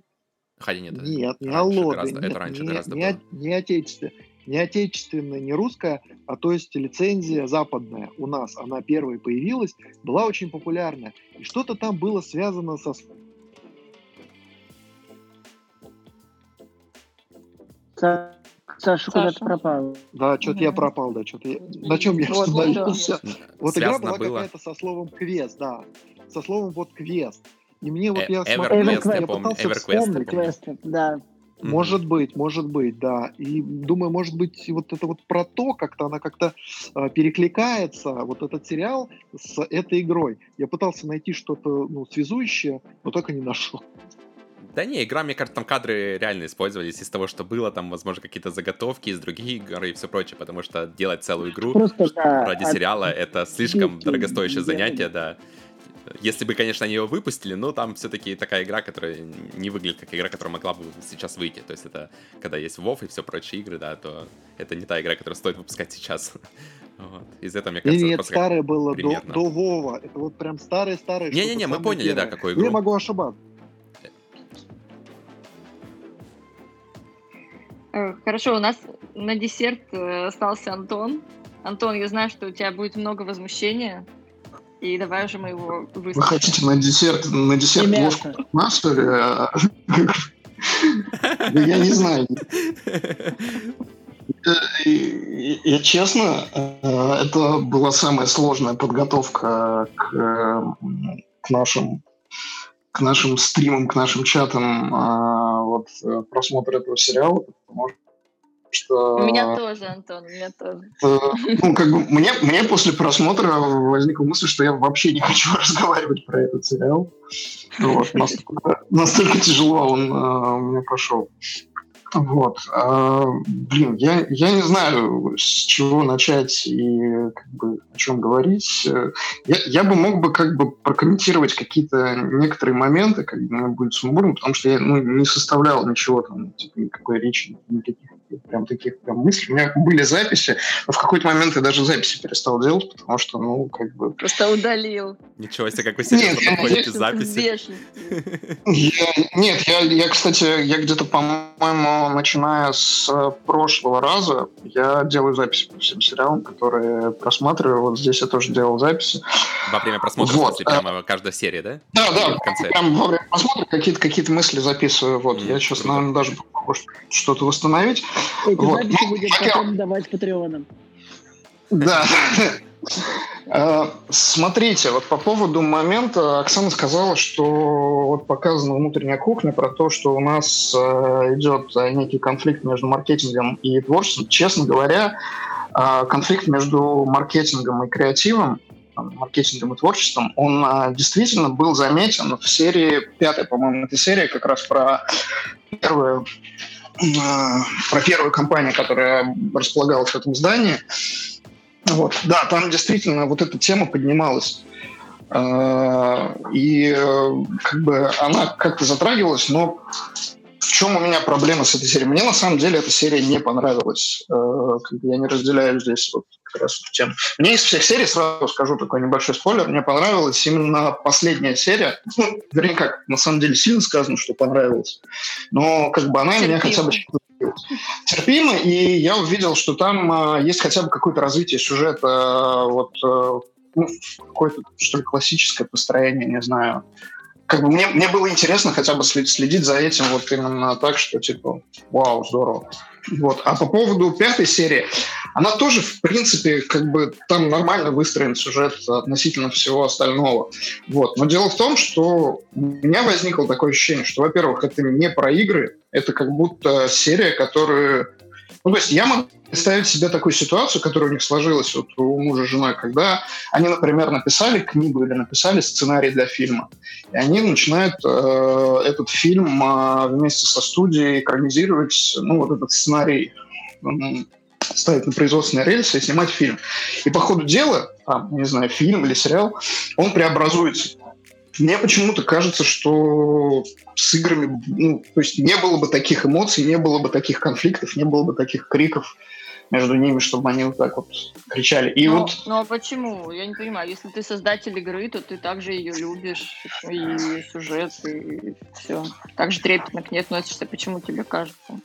S1: Хотя нет, это
S6: Нет, не
S1: раньше
S6: Аллоды,
S1: гораздо- это раньше
S6: не,
S1: гораздо
S6: не,
S1: было.
S6: не отечественная, не отечественная, не русская, а то есть лицензия западная у нас, она первой появилась, была очень популярная. И что-то там было связано со
S2: Са- Саша, куда ты
S3: Саша?
S2: пропал?
S6: Да, что-то я
S3: Мгм.
S6: пропал, да, что-то я... На чем я
S3: Вот, вот,
S6: остановился? Вот игра
S1: Связано
S6: была
S1: было.
S6: какая-то со словом квест, да. Со словом вот квест. И мне вот
S1: Э,
S6: я смотрел,
S2: я
S6: я
S1: помню,
S6: пытался
S1: EverQuest,
S6: вспомнить.
S2: да.
S6: Может быть, может быть, да. И думаю, может быть, вот это вот про то, как-то она как-то э, перекликается, вот этот сериал с этой игрой. Я пытался найти что-то ну, связующее, но только не нашел.
S1: Да не, игра, мне кажется, там кадры реально использовались из того, что было, там, возможно, какие-то заготовки из других игр и все прочее, потому что делать целую игру
S2: Просто, да.
S1: ради
S2: от-
S1: сериала — это слишком дорогостоящее
S2: делали.
S1: занятие, да. Если бы, конечно, они его выпустили, но там все-таки такая игра, которая не выглядит как игра, которая могла бы сейчас выйти. То есть это, когда есть WoW и все прочие игры, да, то это не та игра, которую стоит выпускать сейчас. Вот. Из этого, мне кажется,
S6: Нет, старое было до,
S1: примерно.
S6: до Вова. Это вот прям старые-старые.
S1: Не-не-не, мы поняли, да, какую игру.
S6: Я могу ошибаться.
S3: Э, Хорошо, у нас на десерт э, остался Антон. Антон, я знаю, что у тебя будет много возмущения. И давай уже мы его
S7: Вы
S3: выскажем.
S7: хотите на десерт, на десерт
S2: И
S7: ложку Да Я не знаю. Э, Я честно, э, это была самая сложная подготовка к, э, к нашим к нашим стримам, к нашим чатам, а, вот э, просмотр этого сериала, потому что
S3: У меня тоже, Антон, у меня тоже.
S7: Э, ну, как бы мне, мне после просмотра возникла мысль, что я вообще не хочу разговаривать про этот сериал. Вот, настолько, настолько тяжело он э, у меня прошел. Вот. А, блин, я, я не знаю, с чего начать и как бы о чем говорить. Я, я бы мог бы как бы прокомментировать какие-то некоторые моменты, как бы будет сумбурно, потому что я ну, не составлял ничего там, типа, никакой речи, никаких прям таких прям мыслей. У меня были записи, но в какой-то момент я даже записи перестал делать, потому что, ну, как бы...
S3: Просто удалил.
S1: Ничего себе, как вы серьезно
S7: Нет,
S1: подходите к записи.
S7: Я- нет, я, я, кстати, я где-то, по-моему, начиная с прошлого раза, я делаю записи по всем сериалам, которые просматриваю. Вот здесь я тоже делал записи.
S1: Во время просмотра,
S7: Вот,
S1: смысле,
S7: а-
S1: прямо каждая серия, да?
S7: Да, да,
S1: В конце.
S7: прям во время просмотра какие-то какие мысли записываю. Вот,
S1: Мгм,
S7: я сейчас, наверное, даже могу что-то восстановить.
S2: Эти
S7: Вот.
S2: записи будем потом давать патреонам.
S7: Да. Э, Смотрите, вот по поводу момента Оксана сказала, что вот показана внутренняя кухня про то, что у нас э, идет э, некий конфликт между маркетингом и творчеством. Честно говоря, конфликт между маркетингом и креативом, маркетингом и творчеством, он действительно был заметен в серии, пятая, по-моему, это серия как раз про первую про первую компанию, которая располагалась в этом здании. Вот, да, там действительно вот эта тема поднималась. Э, И э, как бы она как-то затрагивалась, но чем у меня проблема с этой серией? Мне на самом деле эта серия не понравилась. Э, Я не разделяю здесь вот как раз тему. Мне из всех серий, сразу скажу такой небольшой спойлер, мне понравилась именно последняя серия. Ну, вернее, как, на самом деле сильно сказано, что понравилась. Но как бы она меня хотя бы терпимо, и я увидел, что там а, есть хотя бы какое-то развитие сюжета, а, вот а, ну, какое-то, что ли, классическое построение, не знаю. Как бы мне, мне было интересно хотя бы след- следить за этим вот именно так, что типа, вау, здорово. Вот. А по поводу пятой серии, она тоже, в принципе, как бы там нормально выстроен сюжет относительно всего остального. Вот. Но дело в том, что у меня возникло такое ощущение, что, во-первых, это не про игры, это как будто серия, которую... Ну, то есть я могу представить себе такую ситуацию, которая у них сложилась вот у мужа с женой, когда они, например, написали книгу или написали сценарий для фильма, и они начинают э, этот фильм э, вместе со студией экранизировать, ну, вот этот сценарий м, ставить на производственные рельсы и снимать фильм. И по ходу дела, там, не знаю, фильм или сериал, он преобразуется. Мне почему-то кажется, что с играми, ну, то есть не было бы таких эмоций, не было бы таких конфликтов, не было бы таких криков между ними, чтобы они вот так вот кричали. И
S3: ну,
S7: вот
S3: ну а почему? Я не понимаю. Если ты создатель игры, то ты также ее любишь, и сюжет, и все. Также трепетно к ней относишься. Почему тебе кажется?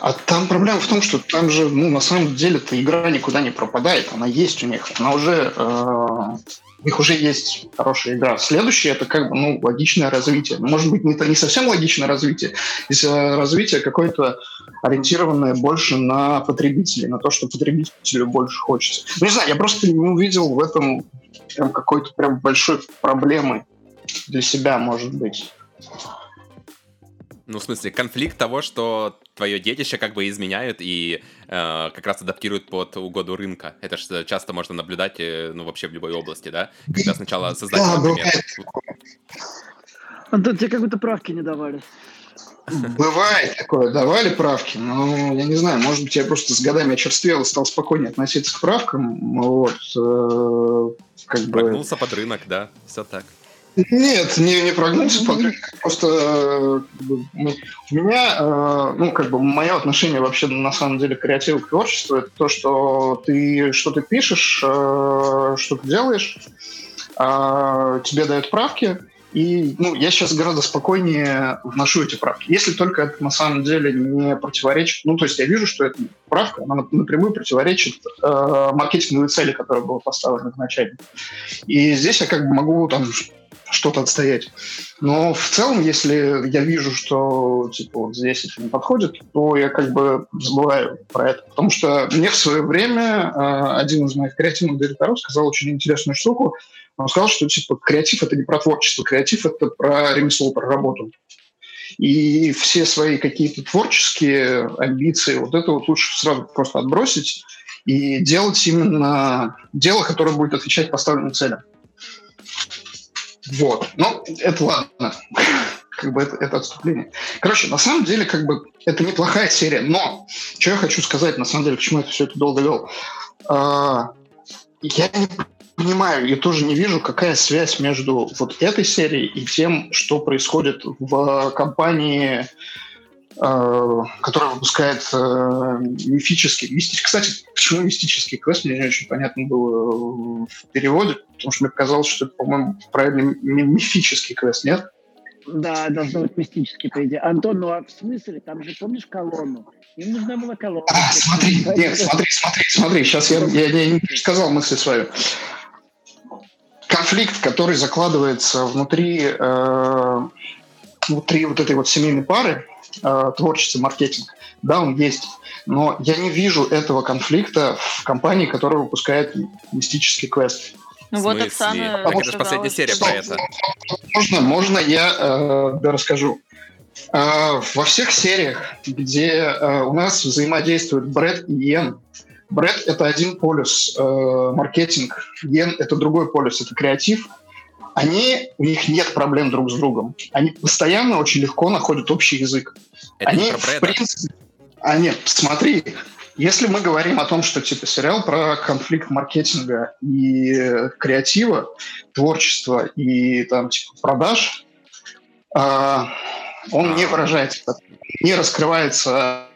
S7: А там проблема в том, что там же, ну, на самом деле-то игра никуда не пропадает, она есть у них, она уже, э, у них уже есть хорошая игра. Следующее это как бы, ну, логичное развитие. Может быть, не, то- не совсем логичное развитие, если развитие какое-то ориентированное больше на потребителей, на то, что потребителю больше хочется. Ну, не знаю, я просто не увидел в этом прям какой-то прям большой проблемы для себя, может быть.
S1: Ну, в смысле, конфликт того, что твое детище как бы изменяют и э, как раз адаптируют под угоду рынка. Это же часто можно наблюдать, э, ну, вообще в любой области, да? Когда сначала создатель,
S7: Да,
S1: например.
S2: Антон, тебе как будто правки не давали.
S7: Бывает такое, давали правки, но я не знаю, может быть, я просто с годами очерствел и стал спокойнее относиться к правкам, вот, э, как бы...
S1: прогнулся под рынок, да, все так.
S7: Нет, не, не прогнулся, просто э, ну, у меня, э, ну, как бы, мое отношение вообще, на самом деле, к креативу, к творчеству, это то, что ты что-то пишешь, э, что ты делаешь, тебе дают правки, и ну, я сейчас гораздо спокойнее вношу эти правки. Если только это на самом деле не противоречит... Ну, то есть я вижу, что эта правка она напрямую противоречит э, маркетинговой цели, которая была поставлена изначально. И здесь я как бы могу там что-то отстоять. Но в целом, если я вижу, что типа вот здесь это не подходит, то я как бы забываю про это. Потому что мне в свое время э, один из моих креативных директоров сказал очень интересную штуку. Он сказал, что типа креатив это не про творчество, креатив это про ремесло, про работу. И все свои какие-то творческие амбиции, вот это вот лучше сразу просто отбросить и делать именно дело, которое будет отвечать поставленным целям. Вот. Ну, это ладно. Как бы это, это отступление. Короче, на самом деле, как бы, это неплохая серия, но что я хочу сказать, на самом деле, почему это все это долго вел. А, я не понимаю и тоже не вижу, какая связь между вот этой серией и тем, что происходит в компании, э, которая выпускает э, мифический, мистический. Кстати, почему мистический квест, мне не очень понятно было в переводе, потому что мне показалось, что это, по-моему, правильно мифический квест, нет?
S2: Да, должно быть мистический, по идее. Антон, ну а в смысле? Там же, помнишь, колонну? Им нужна была колонна.
S7: А, смотри, нет, смотри, смотри, смотри. Сейчас я, я, я не сказал мысль свою конфликт, который закладывается внутри, э, внутри вот этой вот семейной пары, э, творчество, маркетинг, да, он есть. Но я не вижу этого конфликта в компании, которая выпускает мистический квест.
S3: Ну вот Оксана...
S1: Так это же последняя серия что, про это.
S7: Можно, можно я э, да, расскажу. Э, во всех сериях, где э, у нас взаимодействуют Брэд и Йен, Брэд — это один полюс, э, маркетинг, Ген — это другой полюс, это креатив. Они, у них нет проблем друг с другом. Они постоянно очень легко находят общий язык.
S1: Это
S7: они,
S1: про
S7: в принципе... А нет, смотри, если мы говорим о том, что типа сериал про конфликт маркетинга и креатива, творчества и там типа продаж, э, он не выражается, не раскрывается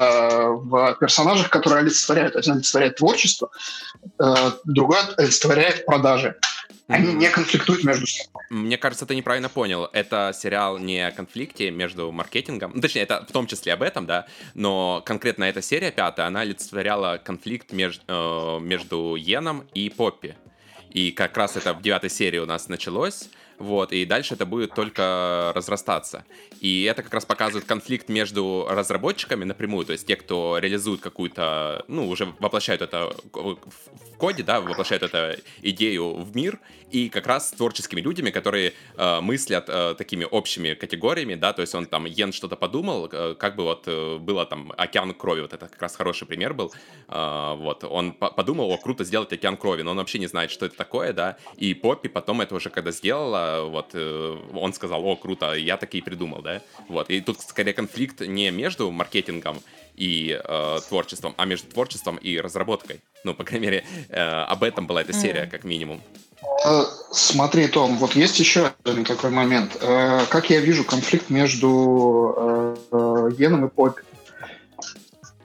S7: Э, в персонажах, которые олицетворяют. Один олицетворяет творчество, э, другой олицетворяет продажи. Они не конфликтуют между собой.
S1: Мне кажется, ты неправильно понял. Это сериал не о конфликте между маркетингом. Ну, точнее, это в том числе об этом, да. Но конкретно эта серия пятая, она олицетворяла конфликт меж, э, между Йеном и Поппи. И как раз это в девятой серии у нас началось. Вот, и дальше это будет только разрастаться. И это как раз показывает конфликт между разработчиками напрямую, то есть те, кто реализует какую-то, ну, уже воплощают это в коде, да, воплощают эту идею в мир, и как раз с творческими людьми, которые э, мыслят э, такими общими категориями, да, то есть он там, Йен что-то подумал, э, как бы вот э, было там океан крови, вот это как раз хороший пример был, э, вот, он по подумал, о, круто сделать океан крови, но он вообще не знает, что это такое, да, и Поппи потом это уже когда сделала, вот, э, он сказал, о, круто, я такие придумал, да, вот, и тут скорее конфликт не между маркетингом и э, творчеством, а между творчеством и разработкой. Ну, по крайней мере, э, об этом была эта серия, как минимум.
S7: Э, смотри, Том, вот есть еще один такой момент. Э, как я вижу конфликт между Йеном и Поппи?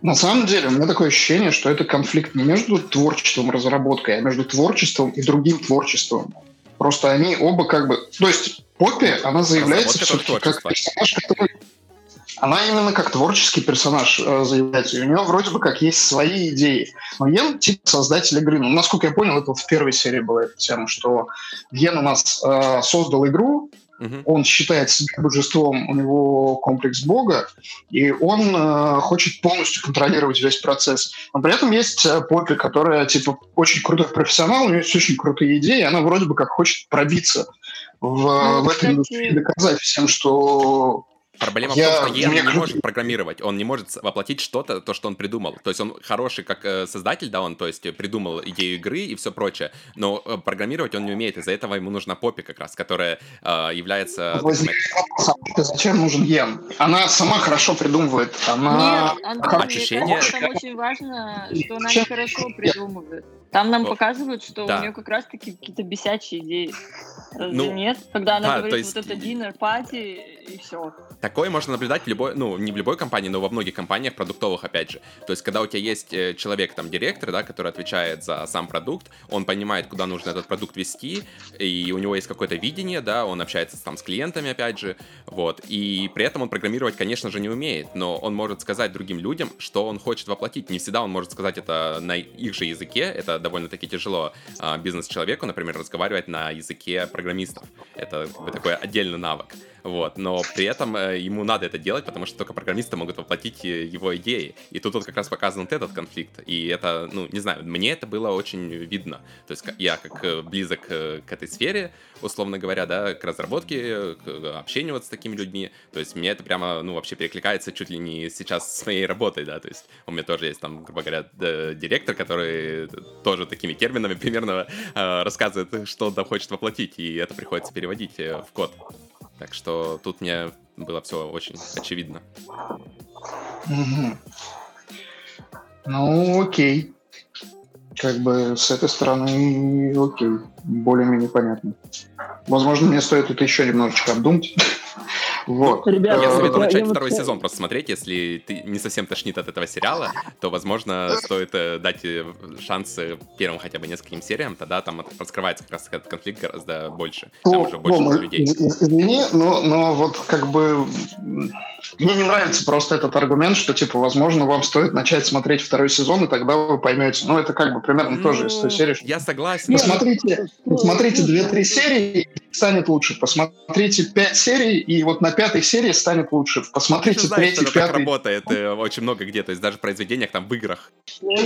S7: На самом деле, у меня такое ощущение, что это конфликт не между творчеством и разработкой, а между творчеством и другим творчеством. Просто они оба как бы... То есть Поппи, она заявляется все-таки как персонаж, который она именно как творческий персонаж э, заявляется. И у нее вроде бы как есть свои идеи. Но Йен типа создатель игры. Ну, насколько я понял, это в первой серии была эта тема, что Йен у нас э, создал игру, Uh-huh. Он считает себя божеством, у него комплекс бога, и он э, хочет полностью контролировать весь процесс. Но при этом есть э, Поппи, которая типа очень крутой профессионал, у нее есть очень крутые идеи, и она вроде бы как хочет пробиться в, ну, в этой индустрии, доказать всем, что
S1: Проблема я, в том, что Йен не может программировать, он не может воплотить что-то, то, что он придумал. То есть он хороший как э, создатель, да, он, то есть, придумал идею игры и все прочее, но э, программировать он не умеет, из-за этого ему нужна Поппи как раз, которая э, является...
S7: Зачем нужен Йен? Она сама хорошо придумывает, она...
S3: Нет, Антон, Ощущение... там очень важно, что она не хорошо придумывает. Там нам показывают, что
S1: Да.
S3: у нее как раз-таки какие-то бесячие идеи. Разве
S1: Ну,
S3: нет? Когда она
S1: да,
S3: говорит
S1: есть-
S3: вот это dinner пати и все.
S1: Такое можно наблюдать в любой, ну, не в любой компании, но во многих компаниях продуктовых, опять же. То есть, когда у тебя есть э, человек, там, директор, да, который отвечает за сам продукт, он понимает, куда нужно этот продукт вести, и у него есть какое-то видение, да, он общается там с клиентами, опять же, вот, и при этом он программировать, конечно же, не умеет, но он может сказать другим людям, что он хочет воплотить. Не всегда он может сказать это на их же языке, это довольно-таки тяжело а, бизнес-человеку, например, разговаривать на языке программистов. Это такой отдельный навык. Вот, но при этом э, ему надо это делать, потому что только программисты могут воплотить э, его идеи. И тут вот как раз показан вот этот конфликт. И это, ну, не знаю, мне это было очень видно. То есть я как э, близок к этой сфере, условно говоря, да, к разработке, к общению вот с такими людьми. То есть мне это прямо, ну, вообще перекликается чуть ли не сейчас с моей работой, да. То есть у меня тоже есть там, грубо говоря, директор, который тоже такими терминами примерно э, рассказывает, что он там хочет воплотить, и это приходится переводить э, в код. Так что тут мне было все очень очевидно.
S7: Ну, окей. Как бы с этой стороны, окей. Более-менее понятно. Возможно, мне стоит это еще немножечко обдумать. Вот.
S2: Ребята,
S1: Я советую
S2: я-
S1: начать
S2: я вот
S1: второй
S2: х-
S1: сезон просто смотреть, если ты не совсем тошнит от этого сериала, то, возможно, стоит э, дать э, шанс первым хотя бы нескольким сериям, тогда там раскрывается как раз этот конфликт гораздо больше. Там
S7: Ну,
S1: уже больше
S7: Рома,
S1: людей.
S7: из- из- Извини, но, но вот как бы мне не нравится просто этот аргумент, что типа, возможно, вам стоит начать смотреть второй сезон, и тогда вы поймете. Ну, это как бы примерно тоже из той
S1: Ну,
S7: серии. что
S1: Я согласен.
S7: Посмотрите,
S2: ну,
S7: посмотрите
S2: ну,
S7: 2-3
S2: ну,
S7: серии, и станет лучше. Посмотрите 5 серий, и вот на пятой серии станет лучше.
S1: Ты
S7: Посмотрите
S1: знаешь,
S7: третий,
S1: это так
S7: пятый.
S1: работает э, очень много где, то есть даже в произведениях, там, в играх.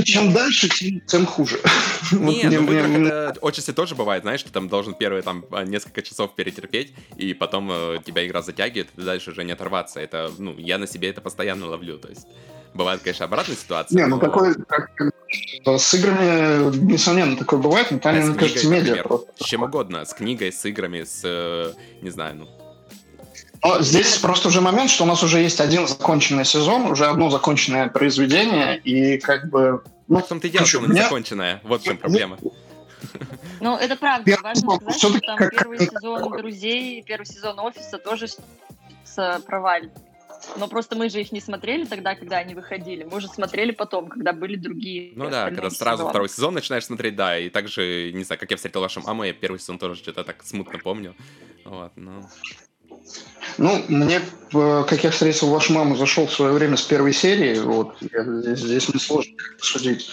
S7: Чем дальше, тем, тем хуже. Вот
S1: Не,
S7: мне-
S1: ну в играх это отчасти тоже бывает, знаешь, что там должен первые там а, несколько часов перетерпеть, и потом э, тебя игра затягивает, и ты дальше уже не оторваться. Это, ну, я на себе это постоянно ловлю, то есть бывает, конечно, обратная ситуация.
S7: Не, ну
S1: но
S7: такой, как, с играми, несомненно, такое бывает, но там,
S1: с
S7: мне кажется, медиа просто.
S1: С чем угодно, с книгой, с играми, с, э, не знаю, ну,
S7: Но здесь просто уже момент, что у нас уже есть один законченный сезон, уже одно законченное произведение, и как бы... Ну,
S1: в том-то и дело, что
S7: меня-
S1: незаконченная, вот в чем проблема.
S3: Ну, это правда.
S7: Первый
S3: Важно
S7: сезон
S3: сказать, что там
S7: как-
S3: первый сезон «Друзей», первый сезон «Офиса» тоже с провален. Но просто мы же их не смотрели тогда, когда они выходили. Мы уже смотрели потом, когда были другие.
S1: Ну да, когда сразу
S3: сезоны.
S1: второй сезон начинаешь смотреть, да, и также, не знаю, как я встретил вашу маму, я первый сезон тоже что-то так смутно помню. Вот, ну...
S7: Ну, мне, э, как я встретил вашу маму, зашел в свое время с первой серии, вот, я- здесь, здесь мне сложно судить.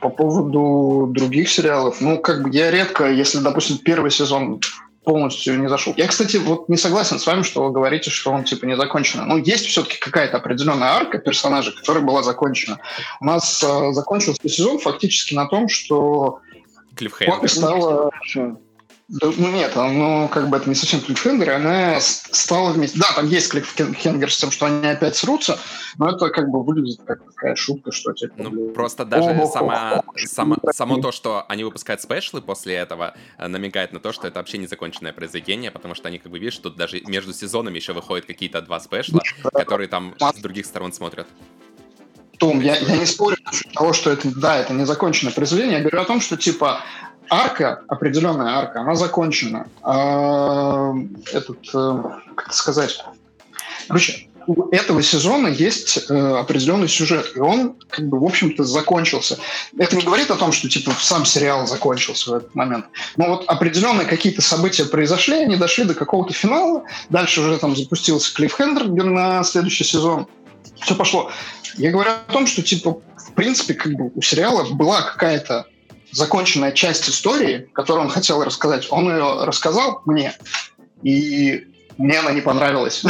S7: По поводу других сериалов, ну, как бы я редко, если, допустим, первый сезон полностью не зашел. Я, кстати, вот не согласен с вами, что вы говорите, что он, типа, не закончен. Ну, есть все-таки какая-то определенная арка персонажа, которая была закончена. У нас э, закончился сезон фактически на том, что
S1: Клиффхеймер.
S7: Стала
S2: Хорошо.
S7: Да, ну нет, ну как бы это не совсем клиффхенгер, она стала вместе. Да, там есть клиффхенгер с тем, что они опять срутся, но это как бы выглядит как такая шутка, что типа.
S1: Ну,
S7: блин,
S1: просто даже
S7: ого,
S1: сама,
S7: ого,
S1: сама,
S7: ого.
S1: само то, что они выпускают спешлы после этого, э, намекает на то, что это вообще незаконченное произведение, потому что они, как бы, видишь, тут даже между сезонами еще выходят какие-то два спешла, которые там с других сторон смотрят.
S7: Том, я, я не спорю того, что это, да, это незаконченное произведение. Я говорю о том, что типа арка, определенная арка, она закончена. А, этот, э, как это сказать? Короче, у этого сезона есть э, определенный сюжет, и он, как бы, в общем-то, закончился. Это не говорит о том, что, типа, сам сериал закончился в этот момент. Но вот определенные какие-то события произошли, они дошли до какого-то финала, дальше уже там запустился клиффхендер на следующий сезон. Все пошло. Я говорю о том, что, типа, в принципе, как бы у сериала была какая-то законченная часть истории, которую он хотел рассказать. Он ее рассказал мне, и мне она не понравилась.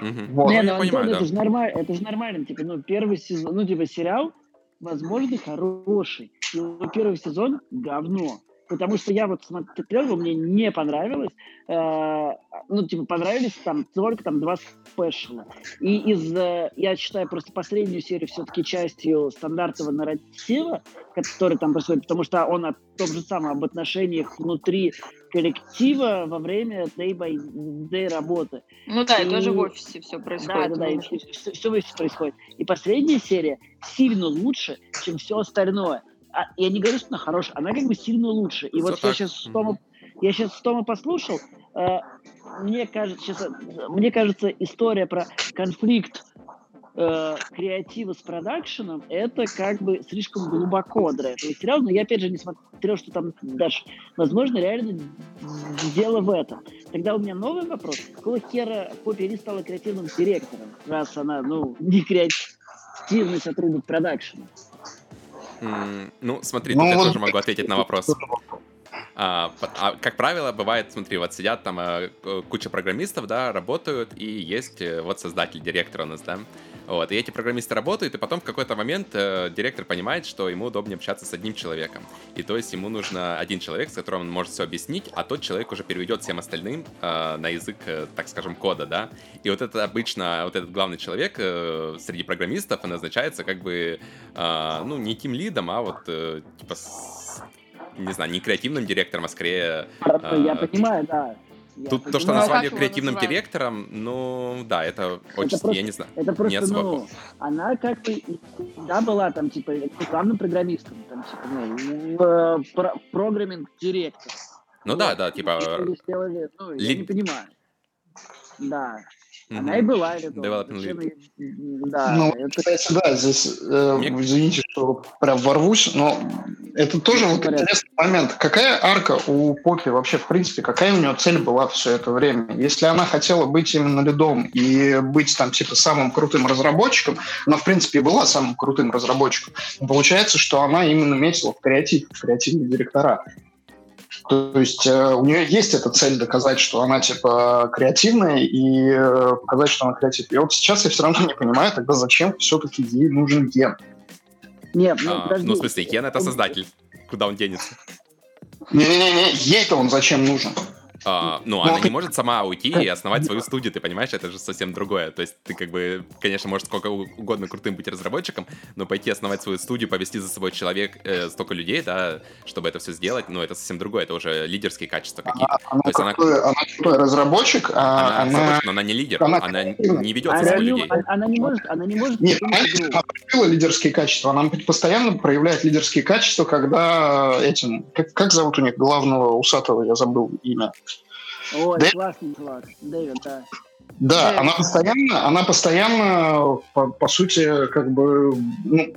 S7: Вот.
S2: Не, ну, Антон, это
S1: да.
S2: же нормально, это же нормально, типа, ну, первый сезон, ну, типа, сериал, возможно, хороший, но первый сезон говно. Потому что я вот смотрел, мне не понравилось. э, ну, типа, понравились там только там два спешла. И из, э, я считаю просто последнюю серию все-таки частью стандартного нарратива, который там происходит, потому что он о том же самом, об отношениях внутри коллектива во время day by day работы.
S3: Ну да, и
S2: И-
S3: тоже в офисе все
S2: Да,
S3: происходит.
S2: да, да, и
S3: Ну,
S2: все, в офисе происходит. И последняя серия сильно лучше, чем все остальное. А, я не говорю, что она хорошая, она как бы сильно лучше. И
S1: Всё
S2: вот я сейчас Тома, я сейчас Тома послушал, э, мне кажется, сейчас, э, мне кажется, история про конфликт э, креатива с продакшеном, это как бы слишком глубоко для этого сериала, но я опять же не смотрел, что там дальше. Возможно, реально дело в этом. Тогда у меня новый вопрос. Какого хера Поппи Ли стала креативным директором, раз она, ну, не креативный сотрудник продакшена?
S1: Ну, смотри,
S7: Ну,
S1: тут я
S7: вот-
S1: тоже могу ответить на вопрос. А, а, как правило, бывает, смотри, вот сидят там э, к- куча программистов, да, работают, и есть э, вот создатель, директор у нас, да. Вот, и эти программисты работают, и потом в какой-то момент э, директор понимает, что ему удобнее общаться с одним человеком. И то есть ему нужно один человек, с которым он может все объяснить, а тот человек уже переведет всем остальным э, на язык, э, так скажем, кода, да. И вот это обычно, вот этот главный человек э, среди программистов, он назначается как бы, э, ну, не тим лидом, а вот, э, типа, с- не знаю, не креативным директором, а скорее...
S2: Я
S1: А,
S2: понимаю, да. Я
S1: Тут то, что назвали
S3: как его
S1: креативным
S3: называют?
S1: директором, ну, да, это очень,
S2: просто-
S1: я не знаю.
S2: Это
S1: не
S2: просто,
S1: особо
S2: ну, она как бы и всегда была там, типа, главным программистом, там, типа, ну, в- про- программинг-директор.
S1: Ну да, да, типа...
S2: Сделали, ну, я
S1: ли-
S2: не понимаю. Да,
S1: мгм.
S2: она и была лидом.
S1: Development
S2: Зачем
S1: lead.
S2: Да,
S7: Ну,
S2: это
S7: кстати, да, здесь, э,
S1: Мне-
S7: извините, что прям ворвусь, но это тоже вот интересный момент. Какая арка у Поппи вообще, в принципе, какая у нее цель была все это время? Если она хотела быть именно лидом и быть там типа самым крутым разработчиком, она, в принципе, и была самым крутым разработчиком, получается, что она именно метила в креатив, в креативные директора. То есть э, у нее есть эта цель доказать, что она типа креативная и э, показать, что она креативная. И вот сейчас я все равно не понимаю, тогда зачем все-таки ей нужен ген.
S2: Нет, ну,
S1: А,
S2: подожди.
S1: ну, в смысле, Кен это создатель. Куда он денется?
S7: Не-не-не, ей-то он зачем нужен?
S1: А, ну,
S7: Ну,
S1: она
S7: ты-
S1: не может сама уйти и основать свою студию, ты понимаешь? Это же совсем другое. То есть ты как бы, конечно, можешь сколько угодно крутым быть разработчиком, но пойти основать свою студию, повести за собой человек, э, столько людей, да, чтобы это все сделать, ну, это совсем другое. Это уже лидерские качества какие-то.
S7: Она,
S1: То есть она-
S7: крутой, она крутой разработчик, а
S1: Она,
S7: она...
S1: разработчик, но она не лидер,
S7: она
S1: она не ведет за
S2: Она,
S1: собой людей.
S2: она- она не может, она не может
S7: Нет, она, она проявила лидерские качества. Она постоянно проявляет лидерские качества, когда этим... Как, как зовут у них главного усатого? Я забыл имя.
S2: Ой,
S7: Да-
S2: классный чувак. Дэвид, да.
S7: Да,
S3: Да.
S7: она постоянно, она постоянно, по, по сути, как бы ну,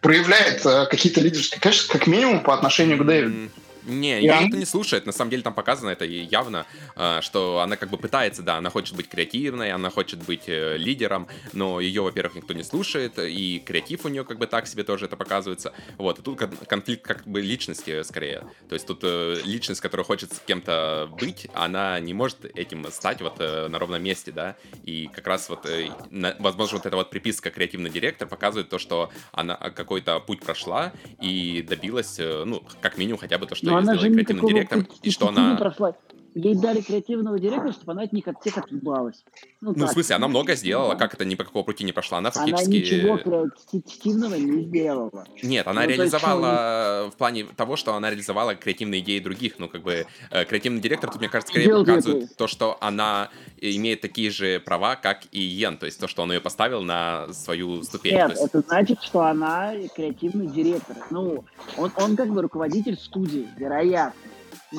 S7: проявляет э, какие-то лидерские качества, как минимум по отношению к Дэвиду.
S1: М, Не, ее никто не слушает. На самом деле там показано это явно, а, что она как бы пытается, да, она хочет быть креативной, она хочет быть э, лидером, но ее, во-первых, никто не слушает, и креатив у нее как бы так себе тоже это показывается. Вот, и тут кон- конфликт как бы личности скорее. То есть тут э, личность, которая хочет с кем-то быть, она не может этим стать вот э, на ровном месте, да, и как раз вот, возможно, вот эта вот приписка креативный директор показывает то, что она какой-то путь прошла и добилась, ну, как минимум хотя бы то, что ее
S2: она же
S1: сделали креативным директором,
S2: пути
S1: и что
S2: не
S1: она...
S2: прошла. Ей дали креативного директора, чтобы она от них от всех отъебалась.
S1: Ну, в
S2: так.
S1: смысле, она много сделала, как это ни по какому пути не прошла, она
S2: Она
S1: фактически...
S2: ничего креативного не сделала.
S1: Нет, она
S2: Ну, то есть,
S1: реализовала в плане того, что она реализовала креативные идеи других. Ну, как бы, э, креативный директор тут, мне кажется, скорее
S2: Делает
S1: показывает
S2: это.
S1: то, что она имеет такие же права, как и Йен. То есть то, что он ее поставил на свою ступень.
S2: Нет,
S1: есть-
S2: это значит, что она креативный директор. Ну, он, он как бы руководитель студии, вероятно.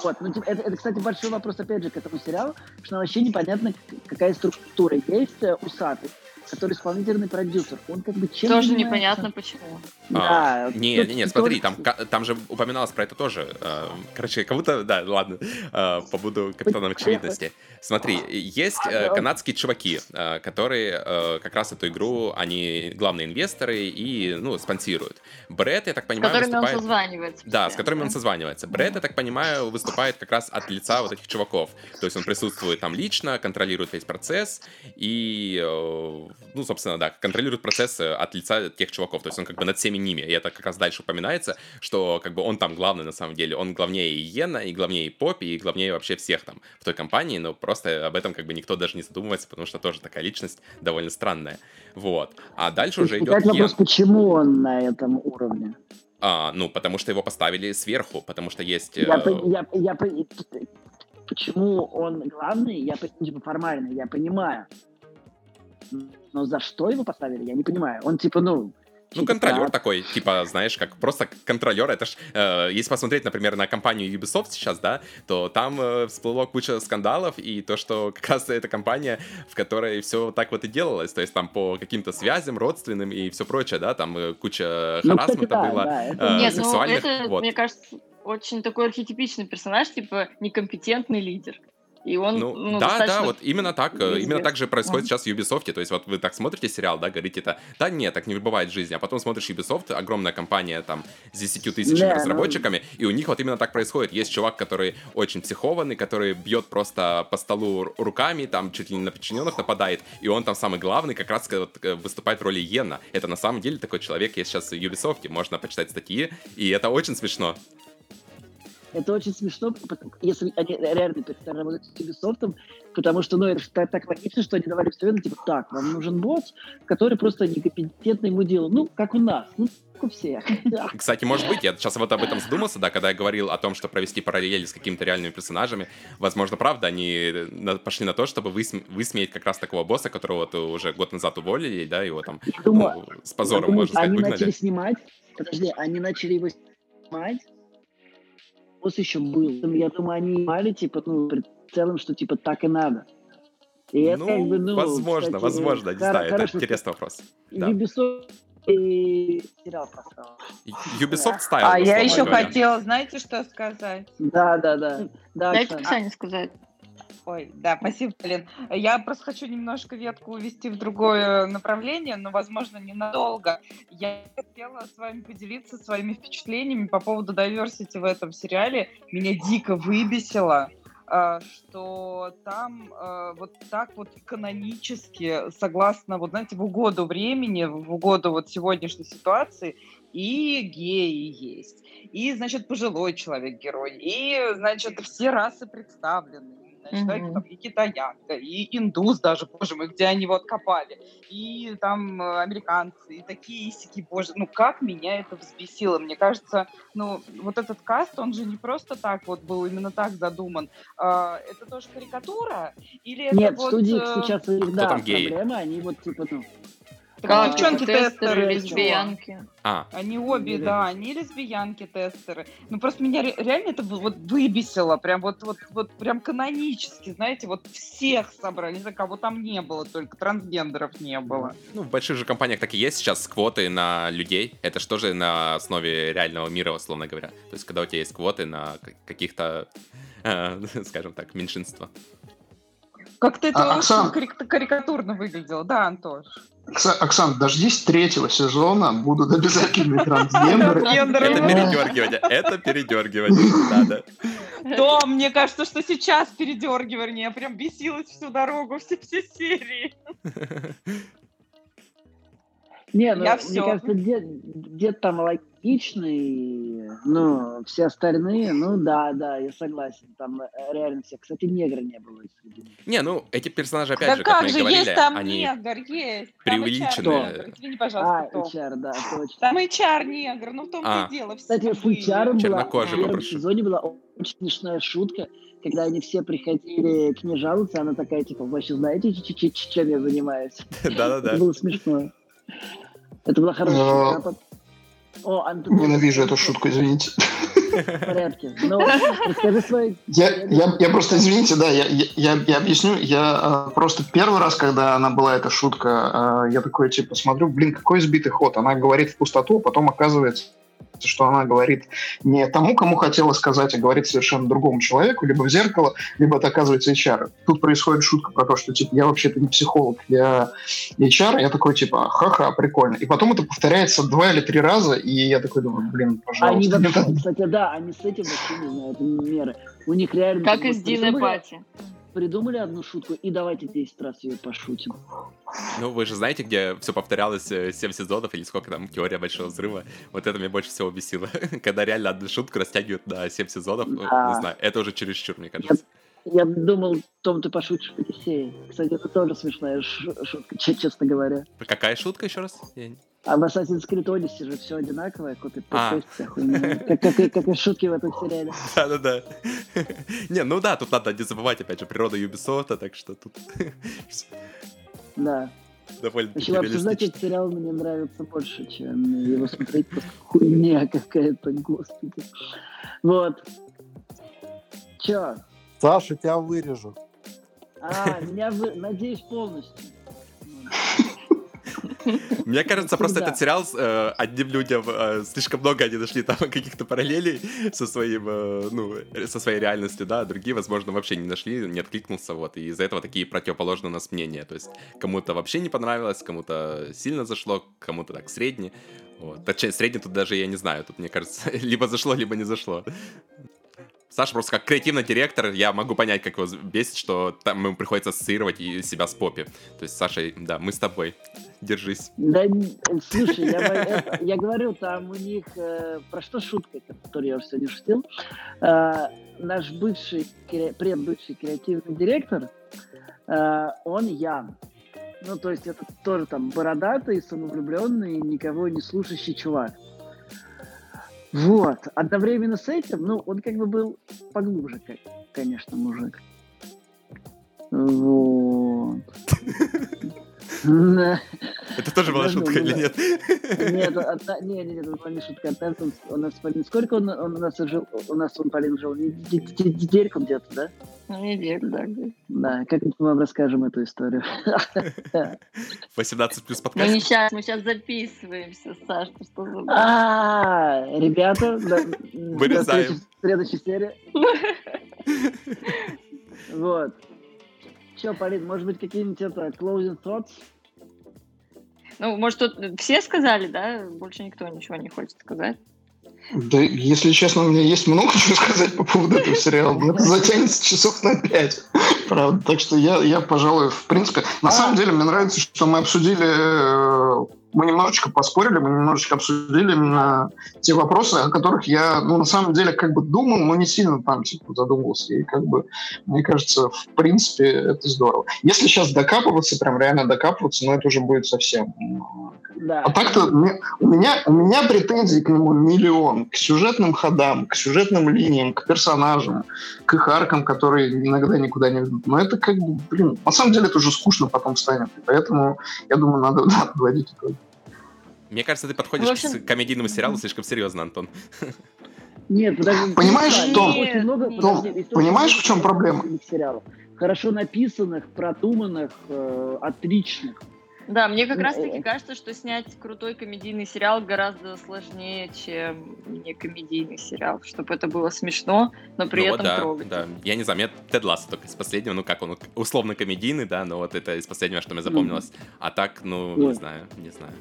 S2: Вот, ну, типа, это, это, кстати, большой вопрос, опять же, к этому сериалу, что вообще непонятно, какая структура. Есть э, усатый, который исполнительный продюсер. Он как бы чем
S3: Тоже
S2: занимается?
S3: непонятно почему.
S1: А,
S2: Да.
S1: не,
S2: тут-
S1: не, не,
S2: тут-
S1: смотри, там, там же упоминалось про это тоже. э, Короче, как будто, да, ладно, э, побуду капитаном очевидности. Смотри, есть канадские чуваки, которые как раз эту игру, они главные инвесторы и, ну, спонсируют. Брэд, я так
S3: С
S1: понимаю,
S3: которыми он созванивается.
S1: Да, с которыми он созванивается. Брэд, я так понимаю, выступает как раз от лица вот этих чуваков. То есть он присутствует там лично, контролирует весь процесс и, э, ну, собственно, да, контролирует процесс э, от лица тех чуваков. То есть он как бы над всеми ними. И это как раз дальше упоминается, что как бы он там главный на самом деле. Он главнее и Йена, и главнее и Поппи, и главнее вообще всех там в той компании, но просто об этом как бы никто даже не задумывается, потому что тоже такая личность довольно странная. Вот. А дальше уже идет
S2: вопрос, почему он на этом уровне?
S1: А, ну, потому что его поставили сверху, потому что есть...
S2: Я,
S1: э,
S2: я, я, по- почему он главный, я типа формально, я понимаю. Но за что его поставили, я не понимаю. Он типа, ну,
S1: Ну, контролер
S2: так.
S1: такой, типа, знаешь, как просто контролер. Это ж, э, если посмотреть, например, на компанию Ubisoft сейчас, да, то там э, всплыло куча скандалов, и то, что как раз эта компания, в которой все так вот и делалось, то есть там по каким-то связям родственным и все прочее, да, там э, куча
S2: Ну,
S1: харасмента
S2: да,
S1: было,
S2: да, это-
S1: э,
S3: Нет, ну
S1: сексуальных,
S3: это,
S1: вот.
S3: мне кажется, очень такой архетипичный персонаж, типа некомпетентный лидер. И он,
S1: Ну,
S3: ну,
S1: да,
S3: достаточно
S1: да, вот именно так, э, именно
S3: везде.
S1: так же происходит
S3: Мгм.
S1: сейчас в Ubisoft. То есть вот вы так смотрите сериал, да, говорите это, да нет, так не бывает в жизни, а потом смотришь Ubisoft, огромная компания там с 10 тысячами
S2: Да, ну-
S1: разработчиками, и у них вот именно так происходит. Есть чувак, который очень психованный, который бьет просто по столу ру- руками, там чуть ли не на подчиненных нападает, и он там самый главный, как раз вот, э, выступает в роли Йена. Это на самом деле такой человек есть сейчас в Ubisoft, можно почитать статьи, и это очень смешно.
S2: Это очень смешно, если они реально перестали работать с Ubisoft, потому что, ну, это так, так логично, что они давали все время, типа, так, вам нужен босс, который просто некомпетентный ему делал. Ну, как у нас, ну, как у всех.
S1: Кстати, может быть, я сейчас вот об этом задумался, да, когда я говорил о том, что провести параллели с какими-то реальными персонажами, возможно, правда, они на- пошли на то, чтобы высм- высмеять как раз такого босса, которого вот уже год назад уволили, да, его там
S2: думаю,
S1: ну, с позором,
S2: думаю,
S1: можно сказать,
S2: они
S1: выгнали.
S2: начали снимать, подожди, они начали его снимать, босс еще был. Я думаю, они снимали, типа, ну, при целом, что, типа, так и надо. И это,
S1: Ну,
S2: как бы, ну,
S1: возможно,
S2: кстати,
S1: возможно, не знаю, это интересный вопрос. Да.
S2: Ubisoft и сериал просрал.
S1: Ubisoft Style,
S4: А я еще
S1: говоря.
S4: хотела, знаете, что сказать?
S2: Да, да, да. Да,
S3: Дайте
S2: Оксана.
S3: Ксане сказать.
S4: Ой, да, спасибо, Полин. Я просто хочу немножко ветку увести в другое направление, но, возможно, ненадолго. Я хотела с вами поделиться своими впечатлениями по поводу diversity в этом сериале. Меня дико выбесило, а, что там а, вот так вот канонически, согласно, вот знаете, в угоду времени, в угоду вот сегодняшней ситуации, и геи есть, и, значит, пожилой человек герой, и, значит, все расы представлены. Значит,
S3: Мгм.
S4: там и китаянка, и индус даже, боже мой, где они вот копали, и там э, американцы, и такие сики, боже, ну как меня это взбесило. Мне кажется, ну вот этот каст, он же не просто так вот был именно так задуман. А, это тоже карикатура? Или это
S2: Нет, в
S4: вот...
S2: студии
S4: э,
S2: сейчас у них, да, проблема, они вот, типа, ну,
S3: Как
S4: девчонки
S3: тестеры,
S4: тестеры,
S3: лесбиянки.
S1: А,
S4: Они обе, да, они лесбиянки, тестеры. Ну просто меня ре- реально это вот выбесило, прям вот, вот, вот прям канонически, знаете, вот всех собрали, не знаю, кого там не было, только трансгендеров не было.
S1: ну, в больших же компаниях так и есть сейчас квоты на людей. Это что же на основе реального мира, условно говоря. То есть, когда у тебя есть квоты на каких-то, э, скажем так, меньшинства.
S4: Как-то это
S7: А,
S4: очень
S7: Оксан.
S4: карик- карикатурно выглядело, да, Антош?
S7: Окса- Оксан, дождись третьего сезона, будут обязательные трансгендеры.
S1: Это передергивание, это передергивание, да, да.
S4: Да, мне кажется, что сейчас передергивание, я прям бесилась всю дорогу, все, все серии.
S2: Не, ну,
S4: Я
S2: мне кажется, дед, дед там логичный, но все остальные, ну да, да, я согласен, там э, реально все. Кстати, негра не было.
S1: Не, ну, эти персонажи, опять
S4: Да
S1: же, как
S4: как
S1: мы
S4: же,
S1: говорили,
S4: есть там
S1: они...
S4: негр, есть. Там
S1: преувеличенные.
S4: Извини,
S2: А,
S4: пожалуйста, кто?
S2: HR, да, точно.
S4: Там HR негр, ну в том-то
S1: А.
S4: и дело.
S2: Кстати, с. HR была, в первом сезоне была очень смешная шутка, когда они все приходили к ней жаловаться, она такая, типа, вы вообще знаете, ч- ч- ч- чем я занимаюсь? Это
S1: Да-да-да.
S2: было смешно. Это была хорошая О, Антон,
S7: Ненавижу эту шутку, извините.
S2: В порядке. Ну, расскажи.
S7: Я, я, я просто, извините, да, я, я, я- я объясню. Я э, просто первый раз, когда она была, эта шутка, э, я такой, типа, смотрю, блин, какой сбитый ход. Она говорит в пустоту, а потом оказывается, что она говорит не тому, кому хотела сказать, а говорит совершенно другому человеку, либо в зеркало, либо это оказывается HR. Тут происходит шутка про то, что, типа, я вообще-то не психолог, я HR, я такой, типа, ха-ха, прикольно. И потом это повторяется два или три раза, и я такой думаю, блин, пожалуйста.
S2: Они вообще, кстати, да, они с этим вообще не знают меры. У них реально...
S3: Как и
S2: вот
S3: с Диной
S2: придумали-
S3: Пати.
S2: Придумали одну шутку, и давайте 10 раз ее пошутим.
S1: Ну, вы же знаете, где все повторялось э, 7 сезонов, или сколько там, теория большого взрыва. Вот это меня больше всего бесило. Когда реально одну шутку растягивают на 7 сезонов, ну,
S2: Да.
S1: не знаю, это уже чересчур, мне кажется.
S2: Я думал, Том, ты пошутишь в Одиссее. Кстати, это тоже смешная шутка, че- честно говоря.
S1: Какая шутка еще раз? Я
S2: А в Assassin's Creed Odyssey же все одинаковое, копи
S1: А.
S2: Как, как, и- как и шутки в этом сериале.
S1: Да-да-да. Не, ну да, тут надо не забывать, опять же, природа Ubisoft, так что тут...
S2: Да.
S1: довольно
S2: Вообще, обсуждать этот сериал мне нравится больше, чем его смотреть просто хуйня какая-то, господи. Вот. Чё?
S8: Саша, тебя вырежу.
S2: А, меня вы... Надеюсь, полностью.
S1: Мне кажется, просто этот сериал э, одним людям э, слишком много они нашли там каких-то параллелей со своим, э, ну, со своей реальностью, да, а другие, возможно, вообще не нашли, не откликнулся, вот, и из-за этого такие противоположные у нас мнения, то есть кому-то вообще не понравилось, кому-то сильно зашло, кому-то так средне, вот. Точнее, средне тут даже я не знаю, тут, мне кажется, либо зашло, либо не зашло. Саша просто как креативный директор, я могу понять, как его бесит, что там ему приходится ассоциировать и себя с Поппи. То есть, Саша, да, мы с тобой. Держись.
S2: Да, слушай, я, это- я говорю, там у них... э, про что шутка, которую я уже сегодня шутил? Э, наш бывший, кре- предбывший креативный директор, э, он Ян. Ну, то есть это тоже там бородатый, самовлюбленный, никого не слушающий чувак. Вот. Одновременно с этим, ну, он как бы был поглубже, конечно, мужик. Вот.
S1: Это тоже была шутка или нет?
S2: Нет, не, не, не, это была не шутка. а у нас, Полин, сколько он, у нас жил? У нас он, Полин, жил? Не- де- де- Недельку где-то, да?
S3: Ну, неделю, да.
S2: Да, как мы вам расскажем эту историю.
S1: 18 плюс
S3: не
S1: подкаст.
S3: сейчас, мы сейчас записываемся, Саш, ты что за...
S2: А, ребята,
S1: Вырезаем.
S2: следующей серии. Вот. Че, Полин, может быть, какие-нибудь это closing thoughts?
S3: Ну, может, тут все сказали, да? Больше никто ничего не хочет сказать.
S7: Да, если честно, у меня есть много чего сказать по поводу этого сериала, но это затянется часов на пять. Правда. Так что я, я, пожалуй, в принципе... На
S2: А.
S7: самом деле, мне нравится, что мы обсудили... Мы немножечко поспорили, мы немножечко обсудили именно те вопросы, о которых я, ну, на самом деле, как бы думал, но не сильно там, типа, задумывался. И как бы, мне кажется, в принципе, это здорово. Если сейчас докапываться, прям реально докапываться, ну, это уже будет совсем...
S2: Да.
S7: а так-то у меня, у меня претензий к нему миллион. К сюжетным ходам, к сюжетным линиям, к персонажам, к их аркам, которые иногда никуда не ведут. Но это как бы, блин, на самом деле это уже скучно потом станет. Поэтому, я думаю, надо, надо подводить итоги.
S1: Мне кажется, ты подходишь
S3: общем-
S1: к комедийному сериалу слишком серьезно, Антон.
S2: Нет, подожди.
S7: Понимаешь,
S2: Очень много- подожди, очень
S7: понимаешь, в чем проблема?
S2: сериалов. Хорошо написанных, продуманных, э, отличных.
S3: Да, мне как
S2: Ну,
S3: раз-таки
S2: э.
S3: кажется, что снять крутой комедийный сериал гораздо сложнее, чем не комедийный сериал, чтобы это было смешно, но при
S1: Ну
S3: этом
S1: да,
S3: трогать.
S1: да. Я не знаю, мне Тед Лассо только из последнего, ну как он, условно комедийный, да, но вот это из последнего, что мне запомнилось. А так, ну, не
S2: Вот.
S1: знаю, не знаю.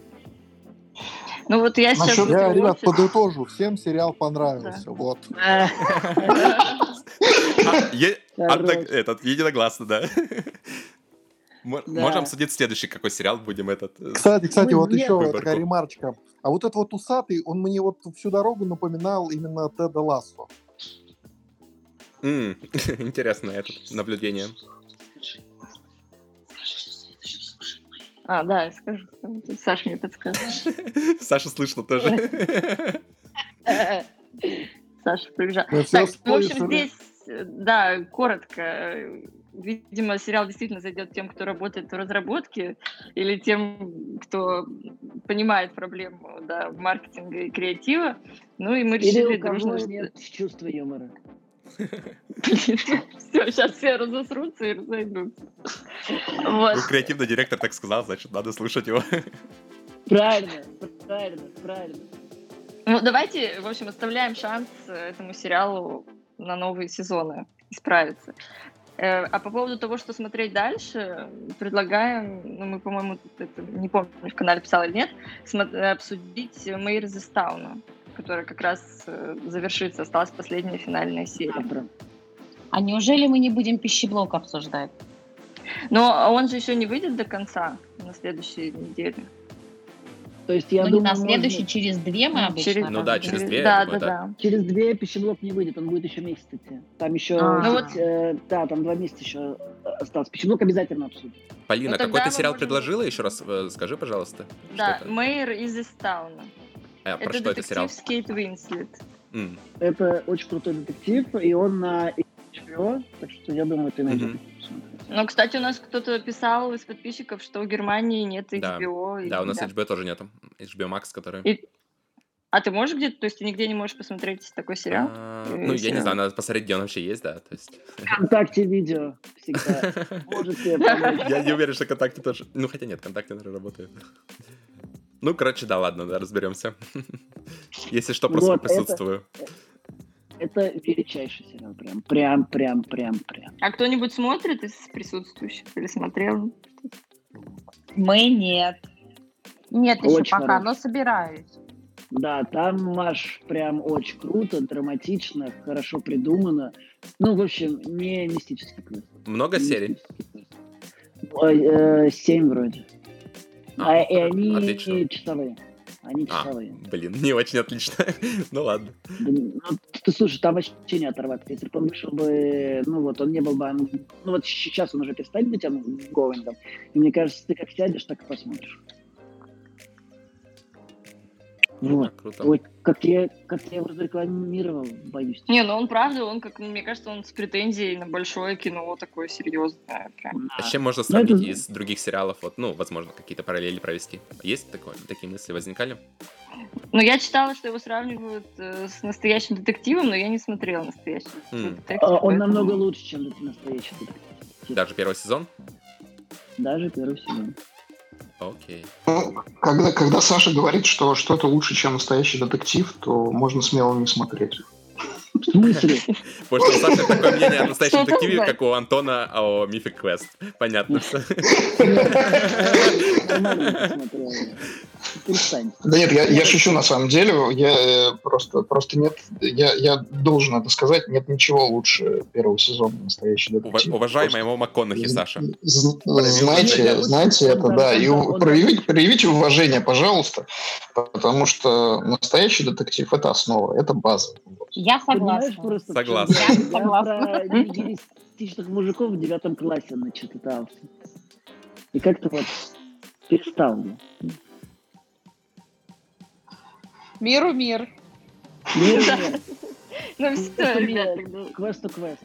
S3: Ну вот я сейчас...
S7: Насчет-
S8: Я, ребят, подытожу. Всем сериал понравился. Вот.
S1: А,
S2: Хорош.
S1: этот, единогласно, да. Мо-
S2: Да.
S1: Можем обсудить следующий какой сериал будем этот. э,
S8: Кстати, кстати,
S2: Мы
S8: вот еще такая ремарочка. А вот этот вот усатый, он мне вот всю дорогу напоминал именно Теда Лассо.
S1: Интересно это наблюдение.
S3: А, да, я скажу. Саша мне подскажет.
S1: Саша слышно тоже.
S3: Саша.
S8: Мы всё
S3: Так, в общем, здесь, да, коротко. Видимо, сериал действительно зайдет тем, кто работает в разработке, или тем, кто понимает проблему да, маркетинга и креатива. Ну и мы
S2: Или
S3: решили
S2: у кого
S3: дружно...
S2: нет чувства юмора.
S3: Все, сейчас все разосрутся и разойдутся.
S1: Ну, креативный директор так сказал, значит, надо слушать его.
S2: Правильно, правильно, правильно.
S3: Ну, давайте, в общем, оставляем шанс э, этому сериалу на новые сезоны исправиться. Э, А по поводу того, что смотреть дальше, предлагаем, ну, мы, по-моему, это, не помню, в канале писал или нет, э, обсудить Мэйр из которая как раз э, завершится, осталась последняя финальная серия.
S5: А неужели мы не будем пищеблок обсуждать?
S3: Но он же еще не выйдет до конца на следующей неделе.
S2: То есть я
S5: ну,
S2: думаю,
S5: не на
S2: можно-
S5: следующий, через две мы обычно.
S3: Через-
S1: Ну да, через две,
S3: Да,
S1: думаю,
S3: да,
S1: да.
S3: да.
S2: через две пищеблок не выйдет, он будет еще месяц идти. Там еще,
S5: А.
S3: Ну вот-
S2: э, да, там два месяца еще осталось. Пищеблок обязательно обсудим.
S1: Полина,
S3: Ну,
S1: какой ты сериал
S3: можем-
S1: предложила? Еще раз э, скажи, пожалуйста.
S3: Да? Мэйр из Истауна.
S1: А, про
S3: Это
S1: что это сериал?
S3: детектив с Кейт Уинслет.
S1: М,
S2: Это очень крутой детектив, и он на HBO, так что я думаю, ты найдешь. Посмотреть.
S3: Ну, кстати, у нас кто-то писал из подписчиков, что в Германии нет
S1: Да,
S3: HBO. и-
S1: да, у нас HBO тоже нету. HBO Max, который...
S3: И- А ты можешь где-то, то есть ты нигде не можешь посмотреть такой сериал?
S1: А,
S3: Или
S1: Ну, я не знаю, надо посмотреть, где он вообще есть, да, то есть...
S2: ВКонтакте видео всегда.
S1: Я не уверен, что ВКонтакте тоже... Ну, хотя нет, ВКонтакте, наверное, работает. Ну, короче, да, ладно, да, разберемся. Если что, просто
S2: Вот, это-
S1: присутствую.
S2: Это величайший сериал. Прям, прям, прям, прям, прям.
S3: А кто-нибудь смотрит из присутствующих или смотрел?
S5: Мы нет. Нет еще
S2: Очень
S5: пока,
S2: хороший.
S5: но собираюсь.
S2: Да, там, Маш, прям очень круто, драматично, хорошо придумано. Ну, в общем, не мистический квест.
S1: Много
S2: Не
S1: серий?
S2: мистический квест. Ой, э, Семь вроде.
S1: А,
S2: А, и они
S1: отлично.
S2: часовые. Они
S1: А,
S2: часовые.
S1: блин, не очень отлично. Ну, ладно.
S2: Ну, ты слушай, там вообще не оторваться. Если бы он вышел бы, ну вот, он не был бы, ну вот сейчас он уже перестает быть гоингом. И мне кажется, ты как сядешь, так и посмотришь. Вот.
S1: Так, круто.
S2: Как я, как я его рекламировал, боюсь.
S3: Не, ну он правда, он как, мне кажется, он с претензией на большое кино такое серьезное. Прям.
S1: А с чем можно
S2: Ну, это-
S1: сравнить из других сериалов? Вот, ну, возможно, какие-то параллели провести. Есть такое, такие мысли возникали?
S3: Но я читала, что его сравнивают э, с настоящим детективом, но я не смотрела настоящий
S1: М.
S3: детектив.
S2: А, Он
S3: поэтому-
S2: намного лучше, чем настоящий детектив.
S1: Даже первый сезон?
S2: Даже первый сезон.
S1: Окей.
S7: Ну, когда, когда Саша говорит, что что-то лучше, чем настоящий детектив, то можно смело не смотреть.
S2: В смысле?
S1: Потому что у Саши такое мнение о настоящем детективе, как у Антона о Mythic Quest. Понятно.
S2: Перестань.
S7: Да нет, я, я шучу на самом деле. Я э, просто, просто нет, я, я должен это сказать, нет ничего лучше первого сезона настоящий
S1: Ува-
S7: детектив.
S1: Уважаемый его МакКонахи, Саша.
S7: З- Знаете, знаете это, да, и проявите, проявите уважение, пожалуйста, потому что настоящий детектив это основа, это база.
S5: Я согласна.
S2: просто дело?
S5: Я
S2: Я
S5: согласна.
S2: про мужиков в девятом классе начитался. И как-то вот перестал.
S4: Миру мир.
S2: Мир, мир.
S3: Ну все, ребят, тогда.
S2: Квест то квест.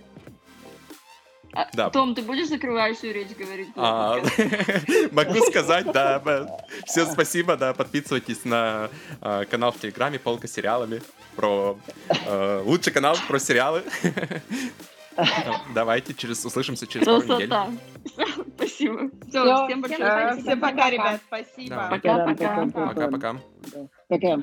S3: А,
S1: Да.
S3: Том, ты будешь закрывающую речь говорить?
S1: А, Могу сказать, да. Всем спасибо, да. Подписывайтесь на а, канал в Телеграме «Полка с сериалами». Про э, лучший канал про сериалы. Давайте через услышимся через пару недель.
S3: Красота. Спасибо. Все,
S5: Всё,
S3: всем большое
S4: Э,
S5: спасибо.
S4: Всем пока, ребят, спасибо.
S3: Пока-пока.
S2: Пока-пока.
S1: Пока-пока.
S2: Пока.